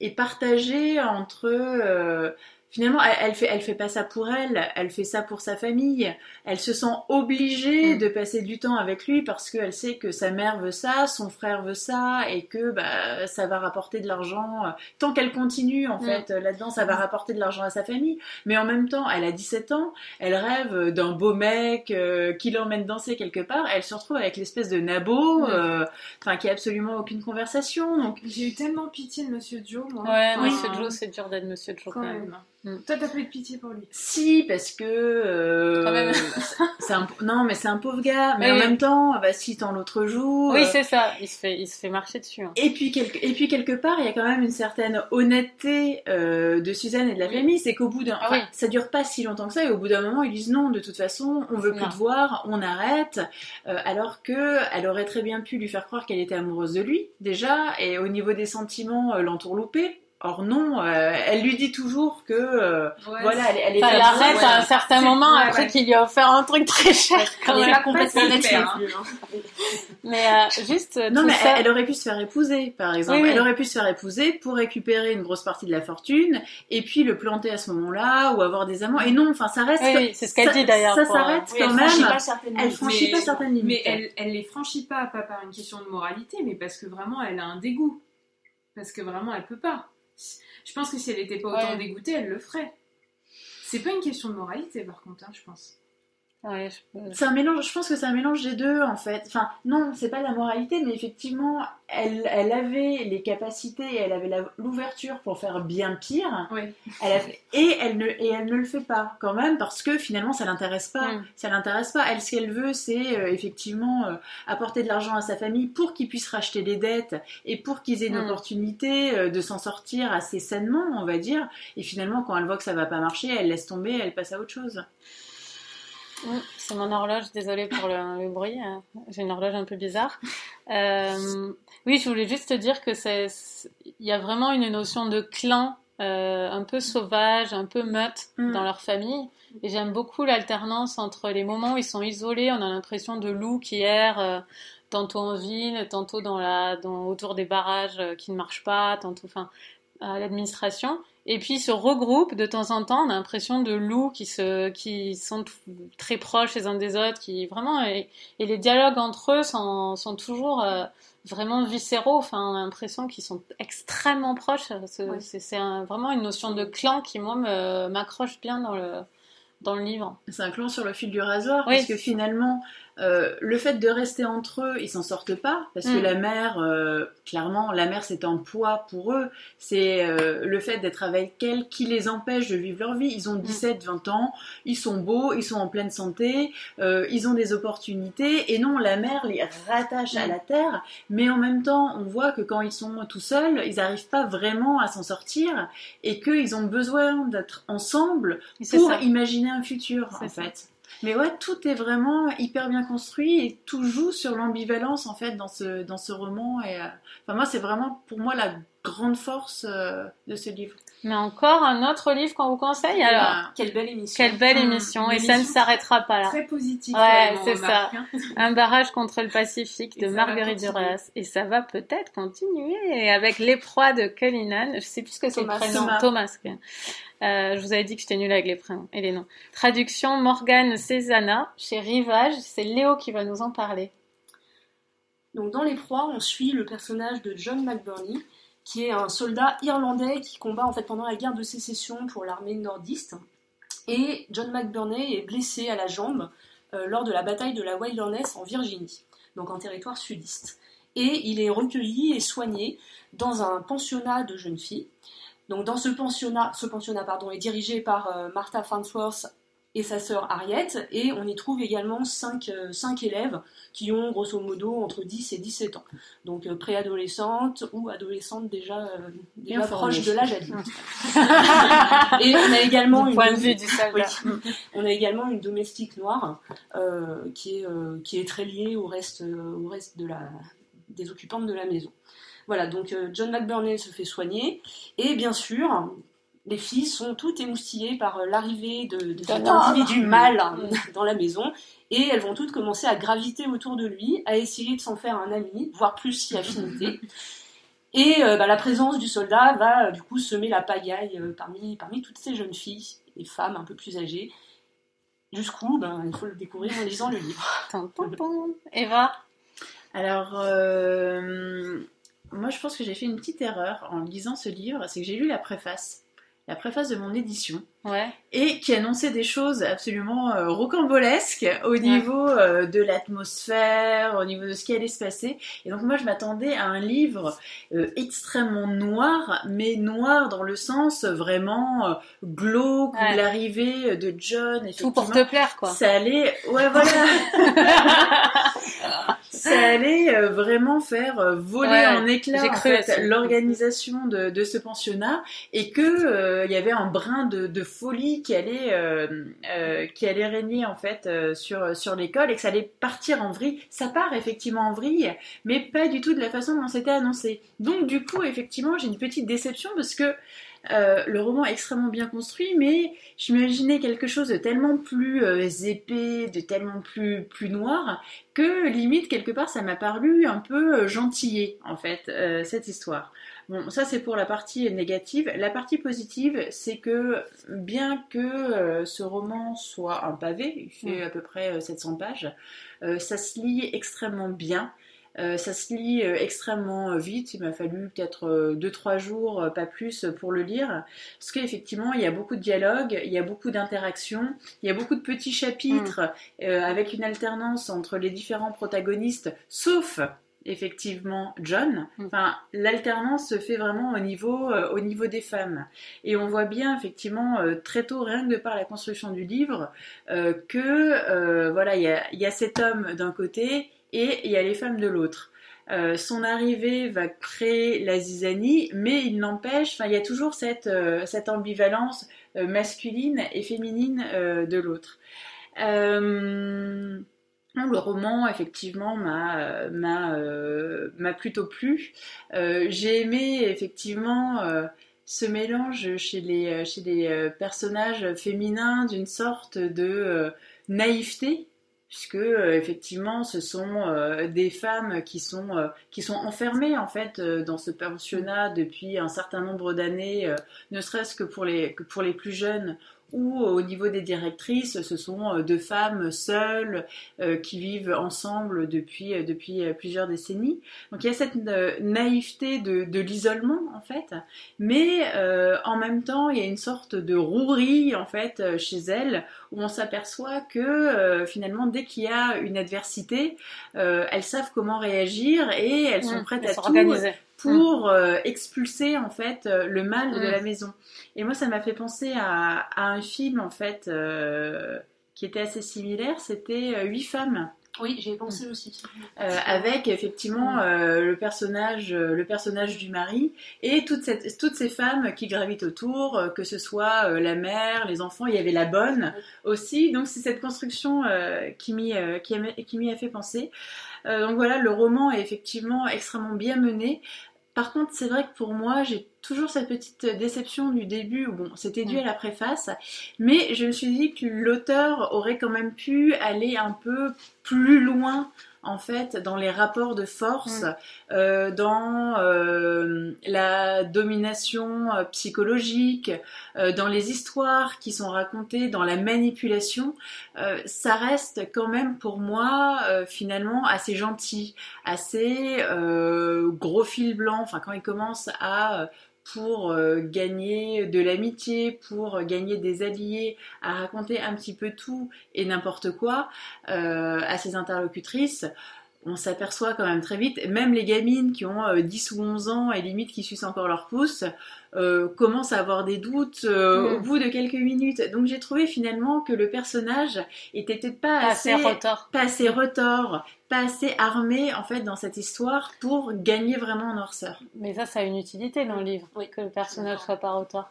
est partagée entre. Euh, finalement, elle, elle fait, elle fait pas ça pour elle, elle fait ça pour sa famille. Elle se sent obligée Mm. de passer du temps avec lui parce qu'elle sait que sa mère veut ça, son frère veut ça, et que bah, ça va rapporter de l'argent. Tant qu'elle continue, en Mm. fait, là-dedans, ça va rapporter de l'argent à sa famille. Mais en même temps, elle a 17 ans, elle rêve d'un beau mec euh, qui l'emmène danser quelque part. Elle se retrouve avec l'espèce de nabo, Mm. euh, enfin qui a absolument aucune conversation. Donc J'ai eu tellement pitié de Monsieur Joe, moi. Ouais, Enfin, Monsieur Joe, c'est dur d'être Monsieur Joe Quand quand même. même. Mm. Toi, t'as eu de pitié pour lui. si, parce que euh, Quand même. un, non, mais c'est un pauvre gars. Mais Oui, en oui. même temps, bah, si tant l'autre jour. Oui, euh, c'est ça. Il se fait, il se fait marcher dessus. hein. Et puis, quelque, et puis quelque part, il y a quand même une certaine honnêteté euh, de Suzanne et de la Oui. famille. C'est qu'au bout d'un, Ah enfin, oui. ça dure pas si longtemps que ça. Et au bout d'un moment, ils disent non. De toute façon, on veut plus Non. te voir, on arrête. Euh, alors que elle aurait très bien pu lui faire croire qu'elle était amoureuse de lui déjà. Et au niveau des sentiments, euh, l'entourloupé. Or non, euh, elle lui dit toujours que euh, voilà, elle, elle est elle arrête à un certain moment ouais, après ouais. qu'il lui a offert un truc très cher quand Elle est même. pas complètement super, hein. Mais euh, juste Non, mais ça. elle, elle aurait pu se faire épouser, par exemple. Oui, oui. Elle aurait pu se faire épouser pour récupérer une grosse partie de la fortune et puis le planter à ce moment-là ou avoir des amants. Et non, enfin, ça reste. Oui, oui, c'est ce qu'elle dit d'ailleurs. Ça s'arrête quand elle franchit même. pas certaines Elle franchit Mais- pas certaines limites. Mais elle, elle les franchit pas, pas par une question de moralité, mais parce que vraiment elle a un dégoût. Parce que vraiment elle peut pas. Je pense que si elle était pas autant Ouais. dégoûtée, elle le ferait. C'est pas une question de moralité par contre, hein, je pense. Ouais, je C'est un mélange, je pense que c'est un mélange des deux en fait. Enfin, non, c'est pas la moralité, mais effectivement, elle, elle avait les capacités, elle avait l'ouverture pour faire bien pire. Oui. Elle a- et, elle ne, et elle ne le fait pas quand même parce que finalement ça l'intéresse pas. Mm. Ça l'intéresse pas. Elle, ce qu'elle veut, c'est euh, effectivement euh, apporter de l'argent à sa famille pour qu'ils puissent racheter les dettes et pour qu'ils aient une Mm. opportunité euh, de s'en sortir assez sainement, on va dire. Et finalement, quand elle voit que ça va pas marcher, elle laisse tomber, elle passe à autre chose. C'est mon horloge, désolée pour le, le bruit. hein. J'ai une horloge un peu bizarre. Euh, oui, je voulais juste te dire que c'est, il y a vraiment une notion de clan euh, un peu sauvage, un peu meute Mm. dans leur famille. Et j'aime beaucoup l'alternance entre les moments où ils sont isolés, on a l'impression de loups qui errent, euh, tantôt en ville, tantôt dans la, dans, autour des barrages qui ne marchent pas, tantôt, enfin, à l'administration. Et puis ils se regroupent de temps en temps. On a l'impression de loups qui se, qui sont très proches les uns des autres, qui vraiment et, et les dialogues entre eux sont, sont toujours euh, vraiment viscéraux. Enfin, on a l'impression qu'ils sont extrêmement proches. C'est Ouais. un- vraiment une notion de clan qui moi me- m'accroche bien dans le dans le livre. C'est un clan sur le fil du rasoir Oui. parce que finalement, euh, le fait de rester entre eux, ils s'en sortent pas parce que Mm. la mère, euh, clairement, la mère c'est un poids pour eux. C'est euh, le fait d'être avec elle qui les empêche de vivre leur vie. Ils ont 17, 20 ans, ils sont beaux, ils sont en pleine santé, ils ont des opportunités et non, la mère les rattache à Mm. la terre. Mais en même temps, on voit que quand ils sont tout seuls, ils n'arrivent pas vraiment à s'en sortir et qu'ils ont besoin d'être ensemble pour ça. imaginer un futur en ça. fait. Mais ouais, tout est vraiment hyper bien construit et tout joue sur l'ambivalence en fait dans ce dans ce roman et euh, enfin moi c'est vraiment pour moi la grande force euh, de ce livre. Mais encore un autre livre qu'on vous conseille alors. Quelle belle émission. Quelle belle Mmh, émission et ça ne s'arrêtera pas là. Très positif. Ouais, c'est ça. hein. Un barrage contre le Pacifique de Marguerite. Duras. Et ça va peut-être continuer avec Les Proies de Cullinan. Je sais plus ce que c'est le prénom. Thomas. Thomas. Euh, je vous avais dit que j'étais nulle avec les prénoms et les noms. Traduction Morgane Cézanne chez Rivage. C'est Léo qui va nous en parler. Donc dans Les Proies, on suit le personnage de John McBurney, qui est un soldat irlandais qui combat en fait pendant la guerre de sécession pour l'armée nordiste. Et John McBurney est blessé à la jambe euh, lors de la bataille de la Wilderness en Virginie, donc en territoire sudiste. Et il est recueilli et soigné dans un pensionnat de jeunes filles. Donc dans ce pensionnat, ce pensionnat pardon, est dirigé par euh, Martha Farnsworth et sa sœur Harriet, et on y trouve également cinq, euh, cinq élèves qui ont grosso modo entre 10 et 17 ans. Donc euh, préadolescentes ou adolescentes déjà, euh, déjà proches de l'âge adulte. et on a également Du une point de vue du soldat. on a également une domestique noire qui, est, qui est très liée au reste, au reste de la, des occupantes de la maison. Voilà, donc euh, John McBurney se fait soigner et bien sûr, les filles sont toutes émoustillées par euh, l'arrivée de, cet individu mâle dans la maison et elles vont toutes commencer à graviter autour de lui, à essayer de s'en faire un ami, voire plus si affinité. Et euh, bah, la présence du soldat va euh, du coup semer la pagaille euh, parmi, parmi toutes ces jeunes filles et femmes un peu plus âgées. Jusqu'où, ben, il faut le découvrir en lisant le livre. Eva? Alors, euh, moi, je pense que j'ai fait une petite erreur en lisant ce livre, c'est que j'ai lu la préface, la préface de mon édition, Ouais. et qui annonçait des choses absolument euh, rocambolesques au niveau euh, de l'atmosphère, au niveau de ce qui allait se passer. Et donc, moi, je m'attendais à un livre euh, extrêmement noir, mais noir dans le sens vraiment glauque, Ouais. où l'arrivée de John, Tout pour te plaire, quoi. ça allait, ouais voilà, ça allait euh, vraiment faire euh, voler Ouais, en éclats en fait, l'organisation de, de ce pensionnat et que euh, il y avait un brin de, de folie qui allait euh, euh, qui allait régner en fait euh, sur sur l'école et que ça allait partir en vrille. Ça part effectivement en vrille, mais pas du tout de la façon dont c'était annoncé. Donc du coup effectivement j'ai une petite déception parce que euh, le roman est extrêmement bien construit, mais je m'imaginais quelque chose de tellement plus euh, épais, de tellement plus, plus noir, que limite, quelque part, ça m'a paru un peu euh, gentillé, en fait, euh, cette histoire. Bon, ça c'est pour la partie négative. La partie positive, c'est que bien que ce roman soit un pavé, il fait Mm. à peu près euh, 700 pages, ça se lit extrêmement bien. Euh, ça se lit euh, extrêmement vite, il m'a fallu peut-être 2-3 jours, euh, pas plus, pour le lire. Parce qu'effectivement, il y a beaucoup de dialogues, il y a beaucoup d'interactions, il y a beaucoup de petits chapitres euh, avec une alternance entre les différents protagonistes, sauf effectivement John. Mm. Enfin, l'alternance se fait vraiment au niveau, euh, au niveau des femmes. Et on voit bien effectivement euh, très tôt, rien que de par la construction du livre, euh, que euh, voilà, il y a, il y a cet homme d'un côté et il y a les femmes de l'autre. Euh, son arrivée va créer la zizanie, mais il n'empêche, il y a toujours cette, euh, cette ambivalence euh, masculine et féminine de l'autre. Le roman, effectivement, m'a plutôt plu. J'ai aimé, effectivement, ce mélange chez les, chez les personnages féminins d'une sorte de naïveté puisque euh, effectivement ce sont euh, des femmes qui sont euh, qui sont enfermées en fait dans ce pensionnat depuis un certain nombre d'années, ne serait-ce que pour les que pour les plus jeunes ou au niveau des directrices, ce sont euh, deux femmes seules euh, qui vivent ensemble depuis euh, depuis euh, plusieurs décennies. Donc il y a cette euh, naïveté de, de l'isolement en fait, mais euh, en même temps il y a une sorte de rouerie en fait euh, chez elles où on s'aperçoit que euh, finalement dès qu'il y a une adversité, euh, elles savent comment réagir et elles sont Mmh, prêtes à tout organisées. Pour euh, expulser en fait euh, le mal de Mm. la maison. Et moi ça m'a fait penser à, à un film en fait euh, qui était assez similaire, c'était Huit femmes. Oui, j'y ai pensé aussi. Euh, avec effectivement euh, le personnage le personnage du mari et toute cette, toutes ces femmes qui gravitent autour que ce soit la mère les enfants il y avait la bonne aussi donc c'est cette construction qui m'y qui, a- qui m'y a fait penser Euh, donc voilà le roman est effectivement extrêmement bien mené par contre, c'est vrai que pour moi, j'ai toujours cette petite déception du début, où bon, c'était dû Mm. à la préface, mais je me suis dit que l'auteur aurait quand même pu aller un peu plus loin en fait dans les rapports de force, Mm. euh, dans euh, la domination euh, psychologique, euh, dans les histoires qui sont racontées, dans la manipulation, ça reste quand même pour moi finalement assez gentil, assez gros fil blanc. Enfin, quand il commence à pour euh, gagner de l'amitié, pour gagner des alliés, à raconter un petit peu tout et n'importe quoi euh, à ses interlocutrices, on s'aperçoit quand même très vite, même les gamines qui ont euh, 10 ou 11 ans et limite qui sucent encore leur pouce, euh, commencent à avoir des doutes euh, Mm. au bout de quelques minutes. Donc j'ai trouvé finalement que le personnage était peut-être pas, Pas assez, assez retors. pas assez retors, pas assez armé en fait dans cette histoire pour gagner vraiment en noirceur. Mais ça, ça a une utilité dans le livre, Oui. que le personnage D'accord. soit pas retors.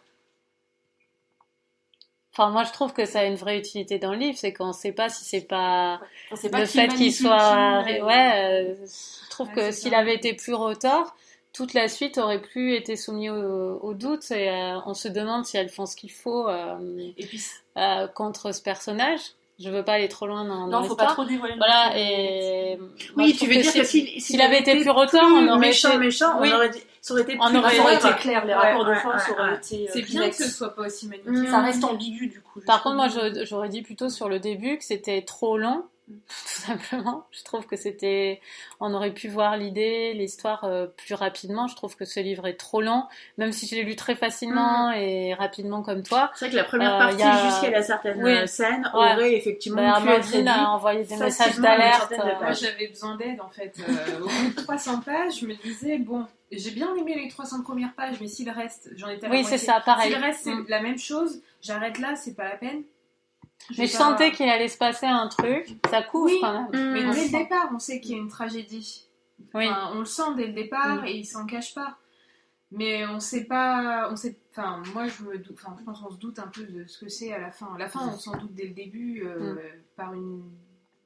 Enfin, moi, je trouve que ça a une vraie utilité dans le livre, c'est qu'on sait pas si c'est pas le fait qu'il soit, ouais, euh, je trouve Ouais, que s'il avait été plus retors, toute la suite aurait plus été soumise au, au doute et euh, on se demande si elles font ce qu'il faut euh, Et puis, euh, contre ce personnage. Je veux pas aller trop loin dans, dans non, faut pas trop dévoiler. Voilà, et moi, Oui, tu veux dire que si- s'il s'il avait été plus retors, plus on aurait méchant, été- méchant, Oui. on aurait dit, ça aurait été On plus aurait Ça aurait été clair, les Ouais, rapports de force ouais, auraient ouais. été. euh, C'est bien que ce soit pas aussi magnifique. Mm. Ça reste ambigu du coup. Par contre, moi, j'aurais dit plutôt sur le début que c'était trop long, tout simplement. Je trouve que c'était, on aurait pu voir l'idée, l'histoire euh, plus rapidement. Je trouve que ce livre est trop lent, même si je l'ai lu très facilement et rapidement comme toi. C'est vrai que la première Euh, partie, y a- jusqu'à la certaine Oui. scène, Ouais. aurait effectivement Bah, pu être a envoyé des messages d'alerte. de euh, Moi, j'avais besoin d'aide en fait. Euh, au bout de 300 pages, je me disais, bon, j'ai bien aimé les 300 premières pages, mais s'il reste, j'en étais à la Oui, c'est ça, pareil. Si le reste, c'est Mm. la même chose, j'arrête là, c'est pas la peine. Mais je sentais qu'il allait se passer un truc. Ça couvre Oui. quand même. Mais dès le sent. départ, on sait qu'il y a une tragédie. Oui. Enfin, on le sent dès le départ et il s'en cache pas. Mais on sait pas, on sait, enfin, moi je me doute, enfin, je pense qu'on se doute un peu de ce que c'est à la fin. À la fin, on s'en doute dès le début euh, Mm. par une,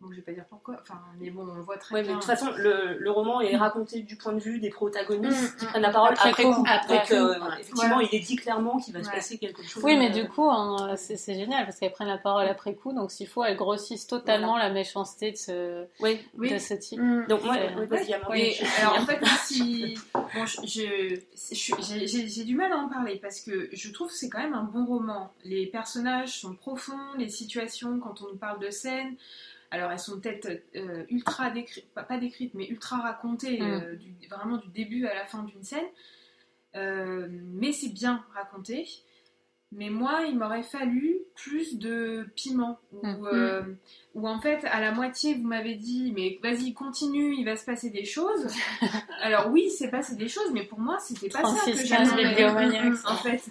bon, je vais pas dire pourquoi, enfin, mais bon, on le voit très Ouais, mais bien. de toute façon, le, le roman est raconté du point de vue des protagonistes Mm, qui mm. prennent la parole Après après, coup. coup. Après Donc, coup, euh, ouais. effectivement, Voilà. il est dit clairement qu'il va se Ouais. passer quelque chose. Oui, mais euh, du coup, hein, c'est c'est génial parce qu'elles prennent la parole après coup. Donc, s'il faut, elles grossissent totalement la méchanceté de ce, Oui. Oui. de ce type. Mm. Donc, moi, C'est- oui, Oui, alors en fait, si. Bon, je- je- je- j'ai j'ai- j'ai du mal à en parler parce que je trouve que c'est quand même un bon roman. Les personnages sont profonds, les situations, quand on nous parle de scènes, alors elles sont peut-être euh, ultra décrites, pas, pas décrites, mais ultra racontées, Mm. euh, du- vraiment du début à la fin d'une scène. Euh, mais c'est bien raconté. Mais moi, il m'aurait fallu plus de piment. Ou Mm. euh, où en fait, à la moitié, vous m'avez dit, mais vas-y, continue, il va se passer des choses. Alors oui, c'est passé des choses, mais pour moi, c'était pas ça que 36 15 j'attendais. bibliomaniacs. En fait,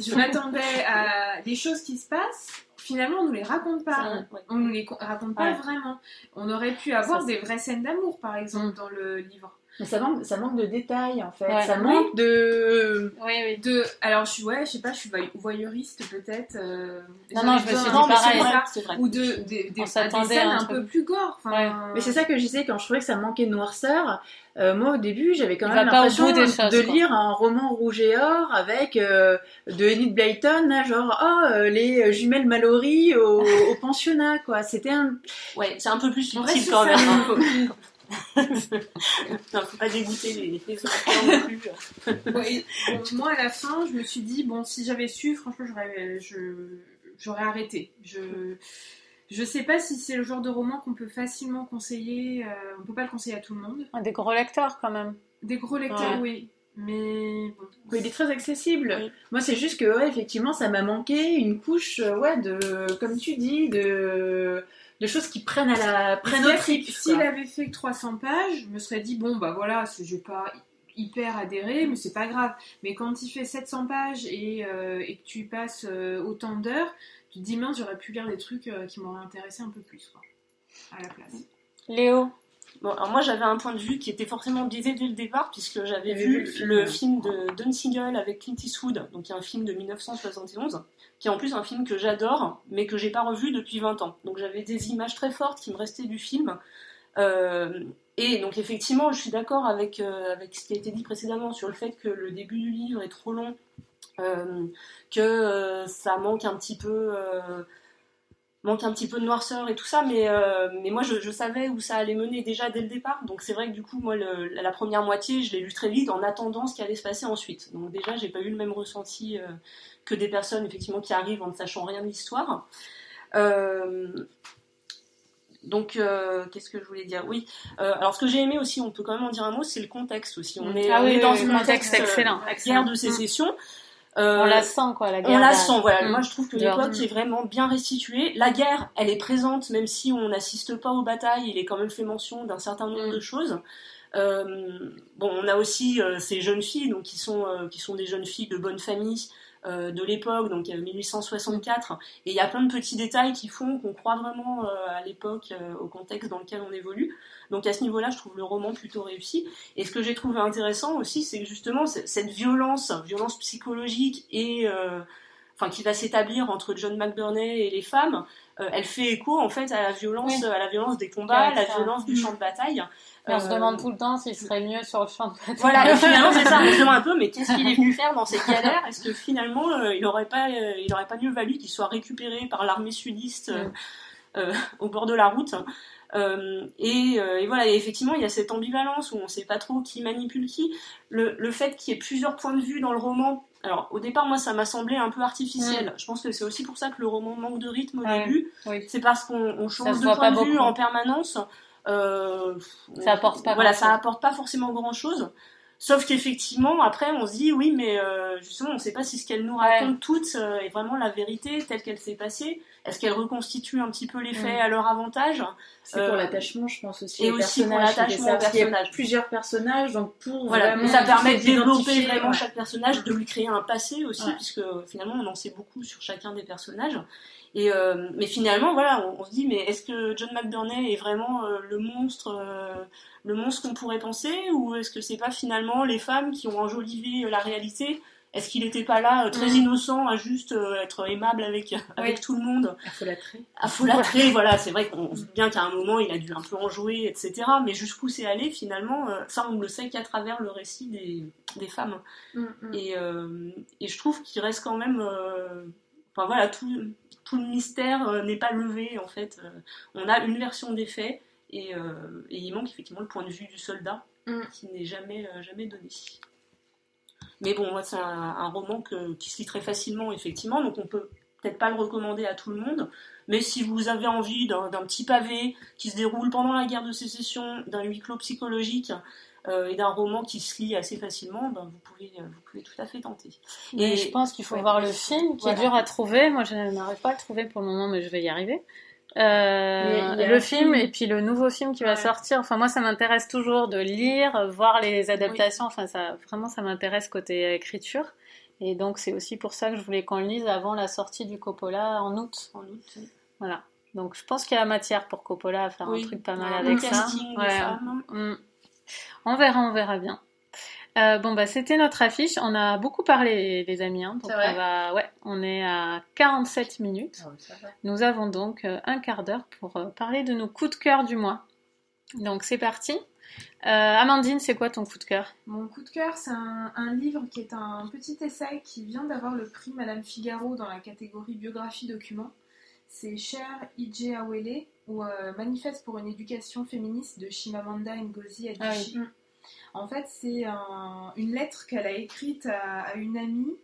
je m'attendais à des choses qui se passent. Finalement, on nous les raconte pas. Ouais. On nous les co- raconte pas Ouais. vraiment. On aurait pu avoir Ça, des vraies scènes d'amour, par exemple, Mm. dans le livre. Mais ça manque, ça manque de détails en fait. Ouais. Ça manque de. Oui, oui. De, alors je suis, ouais, je sais pas, je suis voy- voyeuriste peut-être. euh, Non, non, je me suis dit pareil. c'est vrai. Ou de, de, s'attendait des scènes un peu plus gore. Enfin, Mais c'est ça que je disais quand je trouvais que ça manquait de noirceur. Euh, moi au début j'avais quand Il même l'impression de quoi. lire un roman rouge et or avec euh, de Enid Blyton, là, genre oh euh, les jumelles Mallory au, au pensionnat quoi. C'était un. Ouais, c'est un peu plus subtil quand même. non, faut pas dégoûter les, les auditeurs non plus. Ouais, bon, moi à la fin, je me suis dit bon, si j'avais su, franchement, j'aurais, je, j'aurais arrêté. Je, je sais pas si c'est le genre de roman qu'on peut facilement conseiller. euh, on peut pas le conseiller à tout le monde. Ah, Des gros lecteurs quand même. Des gros lecteurs, Ouais. oui, mais bon. il est très accessible. Oui. Moi c'est juste que ouais, effectivement ça m'a manqué une couche euh, ouais de comme tu dis de de choses qui prennent à la prennent au trip. S'il avait fait que 300 pages, je me serais dit, bon, bah voilà, je vais pas hyper adhérer, mais c'est pas grave. Mais quand il fait 700 pages et, euh, et que tu y passes euh, autant d'heures, tu te dis, mince, j'aurais pu lire des trucs euh, qui m'auraient intéressé un peu plus, quoi, à la place. Léo, Bon, alors moi j'avais un point de vue qui était forcément biaisé dès le départ puisque j'avais vu, vu le film, le ouais. film de Don Siegel avec Clint Eastwood, donc qui est un film de 1971, qui est en plus un film que j'adore mais que j'ai pas revu depuis 20 ans. Donc j'avais des images très fortes qui me restaient du film et donc effectivement, je suis d'accord avec, avec ce qui a été dit précédemment sur le fait que le début du livre est trop long, que ça manque un petit peu manque un petit peu de noirceur et tout ça, mais, euh, mais moi je, savais où ça allait mener déjà dès le départ. Donc c'est vrai que du coup, moi, la première moitié, je l'ai lu très vite en attendant ce qui allait se passer ensuite. Donc déjà, j'ai pas eu le même ressenti euh, que des personnes effectivement qui arrivent en ne sachant rien de l'histoire. Euh, donc, qu'est-ce que je voulais dire? Oui. alors, ce que j'ai aimé aussi, on peut quand même en dire un mot, c'est le contexte aussi. On est, ah on est dans un contexte excellent, guerre de sécession. Euh, on la sent quoi, la guerre. On la sent, voilà. Moi, je trouve que l'époque est vraiment bien restituée. La guerre, elle est présente, même si on n'assiste pas aux batailles. Il est quand même fait mention d'un certain nombre de mm. choses. Euh, bon, on a aussi euh, ces jeunes filles, donc qui sont qui sont des jeunes filles de bonne famille, euh, de l'époque, donc 1864. Et il y a plein de petits détails qui font qu'on croit vraiment euh, à l'époque, euh, au contexte dans lequel on évolue. Donc à ce niveau-là, je trouve le roman plutôt réussi. Et ce que j'ai trouvé intéressant aussi, c'est que justement cette violence, violence psychologique et enfin qui va s'établir entre John McBurney et les femmes, elle fait écho en fait à la violence, à la violence des combats, à la violence du champ de bataille on se demande tout le temps s'il serait mieux sur le champ de bataille. Voilà, et finalement c'est ça, on se demande un peu, mais qu'est-ce qu'il est venu faire dans cette galère Est-ce que finalement euh, il n'aurait pas, euh, il aurait pas mieux valu qu'il soit récupéré par l'armée sudiste euh, au bord de la route? Et, voilà, et effectivement, il y a cette ambivalence où on ne sait pas trop qui manipule qui. Le, fait qu'il y ait plusieurs points de vue dans le roman, alors au départ, moi, ça m'a semblé un peu artificiel. Je pense que c'est aussi pour ça que le roman manque de rythme au début. C'est parce qu'on change de point de vue en permanence. Euh, ça apporte pas. Voilà, ça apporte pas forcément grand chose. Sauf qu'effectivement, après, on se dit, oui, mais euh, justement, on ne sait pas si ce qu'elle nous raconte toutes euh, est vraiment la vérité telle qu'elle s'est passée. Est-ce qu'elle reconstitue un petit peu les faits mm. à leur avantage? C'est pour l'attachement, je pense aussi. Et aussi pour l'attachement au personnage. plusieurs personnages, donc pour voilà, ça permet de développer vraiment chaque personnage, de lui créer un passé aussi, puisque finalement, on en sait beaucoup sur chacun des personnages. Et, euh, mais finalement, voilà, on, se dit, mais est-ce que John McBurney est vraiment euh, le monstre, euh, le monstre qu'on pourrait penser, ou est-ce que c'est pas finalement les femmes qui ont enjolivé la réalité? Est-ce qu'il n'était pas là très mm. innocent à juste être aimable avec avec tout le monde? À folâtrer, voilà. C'est vrai qu'on sait bien qu'à un moment il a dû un peu en jouer, etc. Mais jusqu'où c'est allé finalement, ça on le sait qu'à travers le récit des, des femmes. Mm, mm. Et, et je trouve qu'il reste quand même, enfin voilà, tout tout le mystère euh, n'est pas levé en fait. Euh, on a une version des faits et, euh, et, il manque effectivement le point de vue du soldat mm. qui n'est jamais, jamais donné. Mais bon, c'est un, roman qui se lit très facilement effectivement, donc on peut peut-être pas le recommander à tout le monde. Mais si vous avez envie d'un petit pavé qui se déroule pendant la guerre de sécession, d'un huis clos psychologique, euh, et d'un roman qui se lit assez facilement, ben, vous, pouvez, euh, vous pouvez tout à fait tenter. Et je pense qu'il faut voir le film, qui est dur à trouver. Moi, je n'arrive pas à le trouver pour le moment, mais je vais y arriver. Euh, le film, et puis le nouveau film qui va sortir. Enfin, moi, ça m'intéresse toujours de lire, voir les adaptations. Enfin, ça, vraiment, ça m'intéresse côté écriture. Et donc, c'est aussi pour ça que je voulais qu'on le lise avant la sortie du Coppola en août. En août. Voilà. Donc, je pense qu'il y a matière pour Coppola à faire un truc pas mal avec ça. Mm. On verra, on verra bien. Euh, bon bah c'était notre affiche. On a beaucoup parlé les amis. Hein, donc on va, ouais, on est à 47 minutes. Ah Nous avons donc euh, un quart d'heure pour euh, parler de nos coups de cœur du mois. Donc c'est parti. Amandine, c'est quoi ton coup de cœur? Mon coup de cœur, c'est un, un, livre qui est un petit essai qui vient d'avoir le prix Madame Figaro dans la catégorie biographie document. C'est Cher Ije Awele ou Manifeste pour une éducation féministe de Shimamanda Ngozi Adichie. Ah en fait, c'est une lettre qu'elle a écrite à, une amie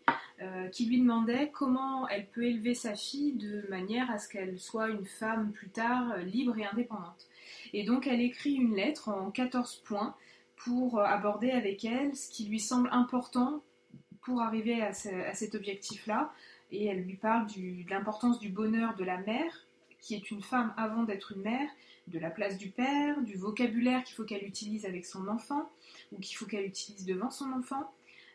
euh, qui lui demandait comment elle peut élever sa fille de manière à ce qu'elle soit une femme plus tard euh, libre et indépendante. Et donc, elle écrit une lettre en 14 points pour euh, aborder avec elle ce qui lui semble important pour arriver à, cet objectif-là. Et elle lui parle de l'importance du bonheur de la mère, qui est une femme avant d'être une mère, de la place du père, du vocabulaire qu'il faut qu'elle utilise avec son enfant ou qu'il faut qu'elle utilise devant son enfant,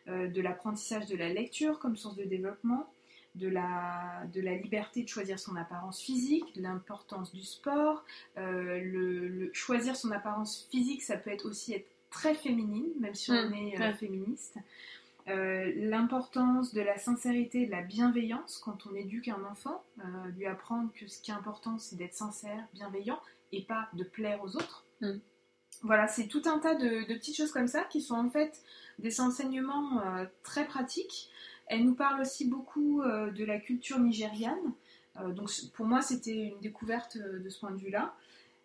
euh, de l'apprentissage de la lecture comme source de développement, de la, de la liberté de choisir son apparence physique, de l'importance du sport. Euh, le, choisir son apparence physique, ça peut être aussi être très féminine, même si on mmh, est euh, féministe. L'importance de la sincérité, de la bienveillance quand on éduque un enfant, lui apprendre que ce qui est important c'est d'être sincère, bienveillant, et pas de plaire aux autres. Mm. Voilà, c'est tout un tas de, de petites choses comme ça qui sont en fait des enseignements euh, très pratiques. Elle nous parle aussi beaucoup euh, de la culture nigériane. Euh, donc pour moi, c'était une découverte euh, de ce point de vue-là.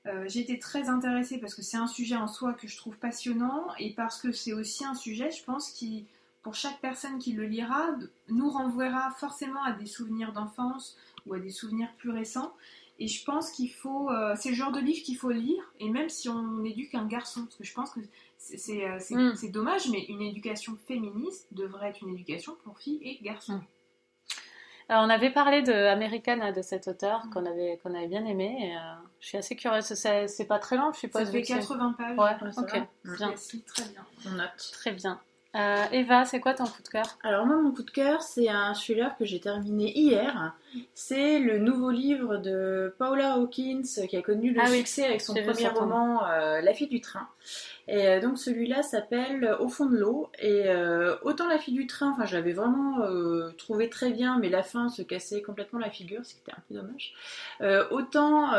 Euh, J'ai été très intéressée parce que c'est un sujet en soi que je trouve passionnant et parce que c'est aussi un sujet, je pense, qui, pour chaque personne qui le lira, nous renverra forcément à des souvenirs d'enfance ou à des souvenirs plus récents. Et je pense qu'il faut, euh, c'est le genre de livre qu'il faut lire, et même si on éduque un garçon, parce que je pense que c'est euh, Mm. dommage, mais une éducation féministe devrait être une éducation pour filles et garçons. Mm. Alors, on avait parlé de Americana de cet auteur qu'on avait, qu'on avait bien aimé. Et, euh, je suis assez curieuse. C'est pas très long, je suppose. Ça fait vu que c'est- 80 pages. Ouais, Ouais, ok, bien, Merci, très bien. On note. très bien. Euh, Eva, c'est quoi ton coup de cœur? Alors moi, mon coup de cœur, c'est un thriller que j'ai terminé hier. C'est le nouveau livre de Paula Hawkins qui a connu le Ah oui, succès avec son premier roman euh, La fille du train. Et euh, donc celui-là s'appelle Au fond de l'eau. Et euh, autant La fille du train, enfin je l'avais vraiment euh, trouvé très bien, mais la fin se cassait complètement la figure, ce qui était un peu dommage. Autant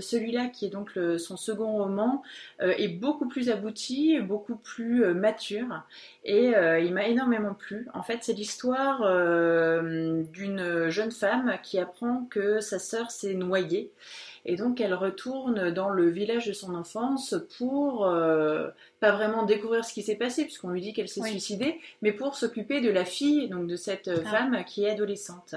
celui-là, qui est donc son second roman, est beaucoup plus abouti, beaucoup plus mature. Et il m'a énormément plu. En fait, c'est l'histoire d'une jeune femme qui apprend que sa sœur s'est noyée. Et donc, elle retourne dans le village de son enfance pour euh, pas vraiment découvrir ce qui s'est passé, puisqu'on lui dit qu'elle s'est Oui. suicidée, mais pour s'occuper de la fille, donc de cette Ah. femme qui est adolescente.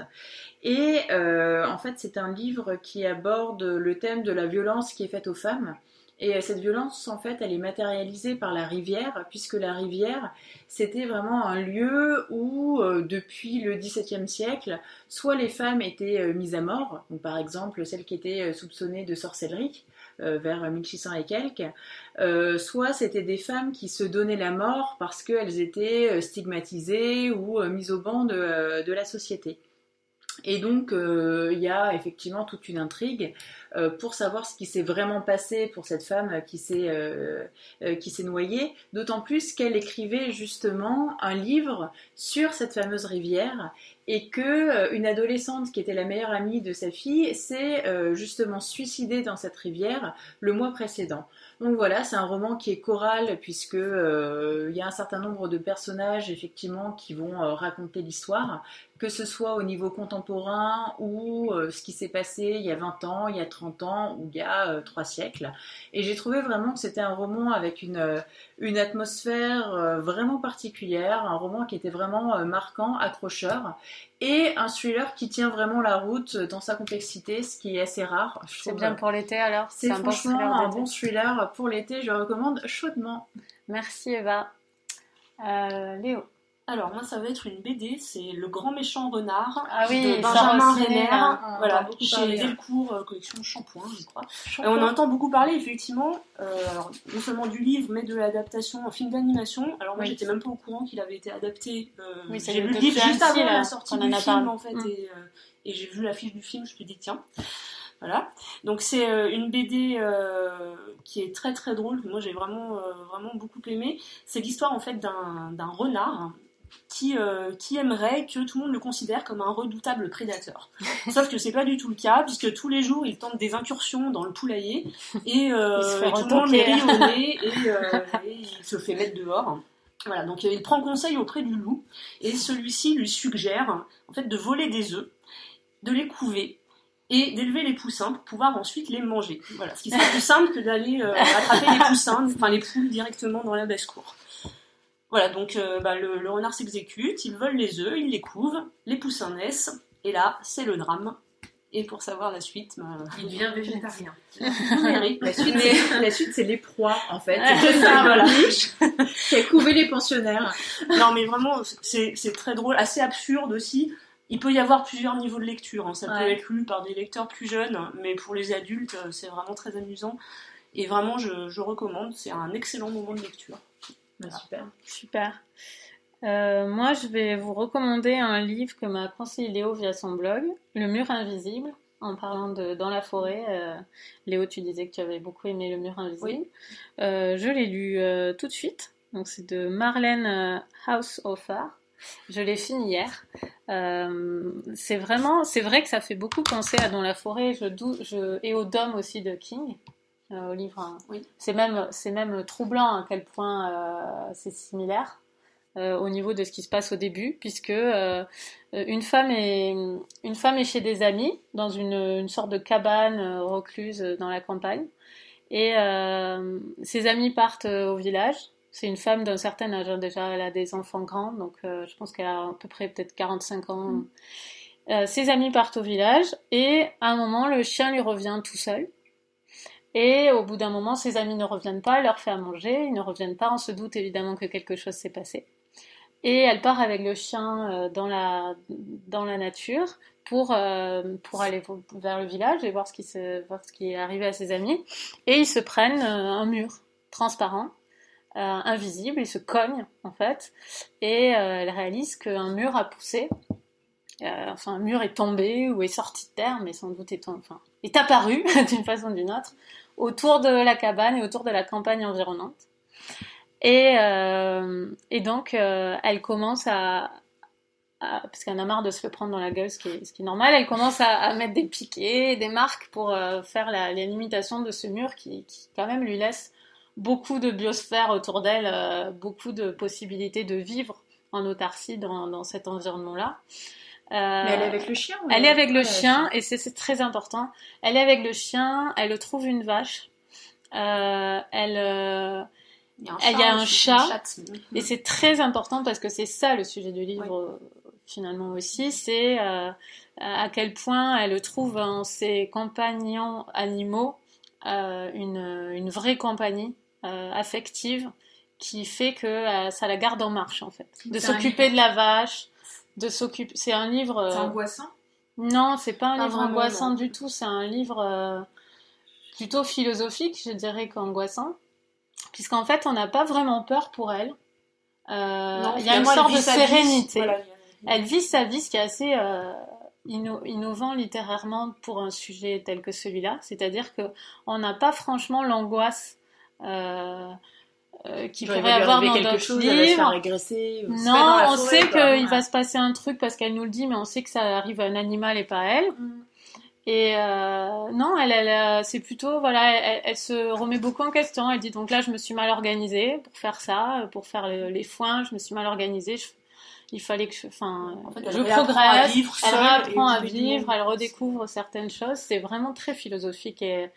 Et euh, en fait, c'est un livre qui aborde le thème de la violence qui est faite aux femmes. Et euh, cette violence, en fait, elle est matérialisée par la rivière, puisque la rivière, c'était vraiment un lieu où, euh, depuis le XVIIe siècle, soit les femmes étaient euh, mises à mort, par exemple celles qui étaient soupçonnées de sorcellerie, vers 1600 et quelques, soit c'était des femmes qui se donnaient la mort parce qu'elles étaient stigmatisées ou mises au banc de la société. Et donc, euh, il y a effectivement toute une intrigue euh, pour savoir ce qui s'est vraiment passé pour cette femme qui s'est euh, qui s'est noyée, d'autant plus qu'elle écrivait justement un livre sur cette fameuse rivière et que euh, une adolescente qui était la meilleure amie de sa fille s'est euh, justement suicidée dans cette rivière le mois précédent. Donc voilà, c'est un roman qui est choral puisque euh, il y a un certain nombre de personnages effectivement qui vont euh, raconter l'histoire, que ce soit au niveau contemporain ou euh, ce qui s'est passé il y a 20 ans, il y a 30 ans ou il y a euh, 3 siècles. Et j'ai trouvé vraiment que c'était un roman avec une, une atmosphère vraiment particulière, un roman qui était vraiment marquant, accrocheur, et un thriller qui tient vraiment la route dans sa complexité, ce qui est assez rare. C'est bien pour l'été alors C'est franchement un bon thriller pour l'été, je le recommande chaudement. Merci Eva. Euh, Léo. Alors, moi, ça va être une BD, c'est Le Grand Méchant Renard Ah oui, de Benjamin Renner. Voilà, chez hein. Delcourt, euh, collection Shampoing, je crois. Et on entend beaucoup parler, effectivement, euh, non seulement du livre, mais de l'adaptation en film d'animation. Alors, moi, Oui. j'étais même pas au courant qu'il avait été adapté. euh, Oui, j'ai lu le livre juste avant la sortie du film, en fait, Mm. et, euh, et j'ai vu l'affiche du film, je me suis dit, tiens. Voilà. Donc, c'est euh, une BD euh, qui est très très drôle, que moi j'ai vraiment, euh, vraiment beaucoup aimé. C'est l'histoire, en fait, d'un d'un renard qui, euh, qui aimerait que tout le monde le considère comme un redoutable prédateur. Sauf que c'est pas du tout le cas, puisque tous les jours il tente des incursions dans le poulailler et, euh, Il se fait et tout le monde les retoquer. rit au nez et, euh, et il se fait mettre dehors. Voilà, donc il prend conseil auprès du loup et celui-ci lui suggère en fait de voler des œufs, de les couver et d'élever les poussins pour pouvoir ensuite les manger. Voilà, ce qui serait plus simple que d'aller attraper les poussins, enfin les poules directement dans la basse-cour. Voilà, donc euh, bah, le, le renard s'exécute, il vole les œufs, il les couve, les poussins naissent, et là, c'est le drame. Et pour savoir la suite, bah, Il devient végétarien. La suite, suite, c'est les proies, en fait. C'est ça, voilà. qui a couvé les pensionnaires. Non, mais vraiment, c'est très drôle, assez absurde aussi. Il peut y avoir plusieurs niveaux de lecture. hein. Ça peut être lu par des lecteurs plus jeunes, mais pour les adultes, euh, c'est vraiment très amusant. Et vraiment, je, je recommande. C'est un excellent moment de lecture. Bah, super. Super. Euh, moi, je vais vous recommander un livre que m'a conseillé Léo via son blog, Le mur invisible, en parlant de Dans la forêt. Euh, Léo, tu disais que tu avais beaucoup aimé Le mur invisible. Oui. Euh, je l'ai lu tout de suite. Donc, c'est de Marlène Haushofer. Je l'ai fini hier. C'est vraiment, c'est vrai que ça fait beaucoup penser à Dans la forêt je dou- je, et au Dôme aussi de King. Au livre. hein. Oui. C'est même, troublant à quel point euh, c'est similaire euh, au niveau de ce qui se passe au début, puisque euh, une femme est une femme est chez des amis dans une, une sorte de cabane euh, recluse dans la campagne, et euh, ses amis partent euh, au village. C'est une femme d'un certain âge, hein, déjà elle a des enfants grands, donc euh, je pense qu'elle a à peu près peut-être 45 ans. Euh, ses amis partent au village et à un moment le chien lui revient tout seul. Et au bout d'un moment, ses amis ne reviennent pas, elle leur fait à manger, ils ne reviennent pas, on se doute évidemment que quelque chose s'est passé. Et elle part avec le chien euh, dans la, dans la nature pour, euh, pour aller vers le village et voir ce, qui se, voir ce qui est arrivé à ses amis. Et ils se prennent euh, un mur transparent, invisible, ils se cognent en fait, et elle réalise qu'un mur a poussé, enfin un mur est tombé ou est sorti de terre, mais sans doute est, enfin, est apparu d'une façon ou d'une autre autour de la cabane et autour de la campagne environnante. Et, euh, et donc, euh, elle commence à, à- parce qu'elle en a marre de se le prendre dans la gueule, ce qui est, ce qui est normal, elle commence à, mettre des piquets, des marques pour euh, faire la, la limitation de ce mur qui, qui, quand même, lui laisse beaucoup de biosphère autour d'elle, beaucoup de possibilités de vivre en autarcie dans, dans cet environnement-là. Euh, Mais elle est avec le chien ou elle est avec le Ouais, chien, et c'est très important. Elle est avec le chien, elle trouve une vache. Euh, elle, euh, Il y a un Il y a un aussi, chat. et c'est très important parce que c'est ça le sujet du livre euh, finalement aussi, c'est euh, à quel point elle trouve en ses compagnons animaux euh, une, une vraie compagnie euh, affective qui fait que euh, ça la garde en marche en fait. De s'occuper de la vache, de s'occuper. C'est un livre. C'est euh, angoissant? non, c'est pas un Pas livre angoissant non. du tout, c'est un livre euh, plutôt philosophique, je dirais, qu'angoissant. Puisqu'en fait, on n'a pas vraiment peur pour elle. Euh, Non, il y a une sorte de sérénité. Voilà, Elle vit sa vie, ce qui est assez euh, inno- innovant littérairement pour un sujet tel que celui-là. C'est-à-dire que on n'a pas franchement l'angoisse euh, qu'il pourrait avoir dans quelque d'autres livres. Non, on forêt, sait qu'il va se passer un truc parce qu'elle nous le dit, mais on sait que ça arrive à un animal et pas à elle. Mm. Et euh, non, elle, elle, euh, c'est plutôt, voilà, elle, elle se remet beaucoup en question. Elle dit donc là, je me suis mal organisée pour faire ça, pour faire le- les foins, je me suis mal organisée. je- il fallait que je, enfin, En fait, elle je progresse. à vivre elle seule à vivre, elle redécouvre certaines choses. C'est vraiment très philosophique et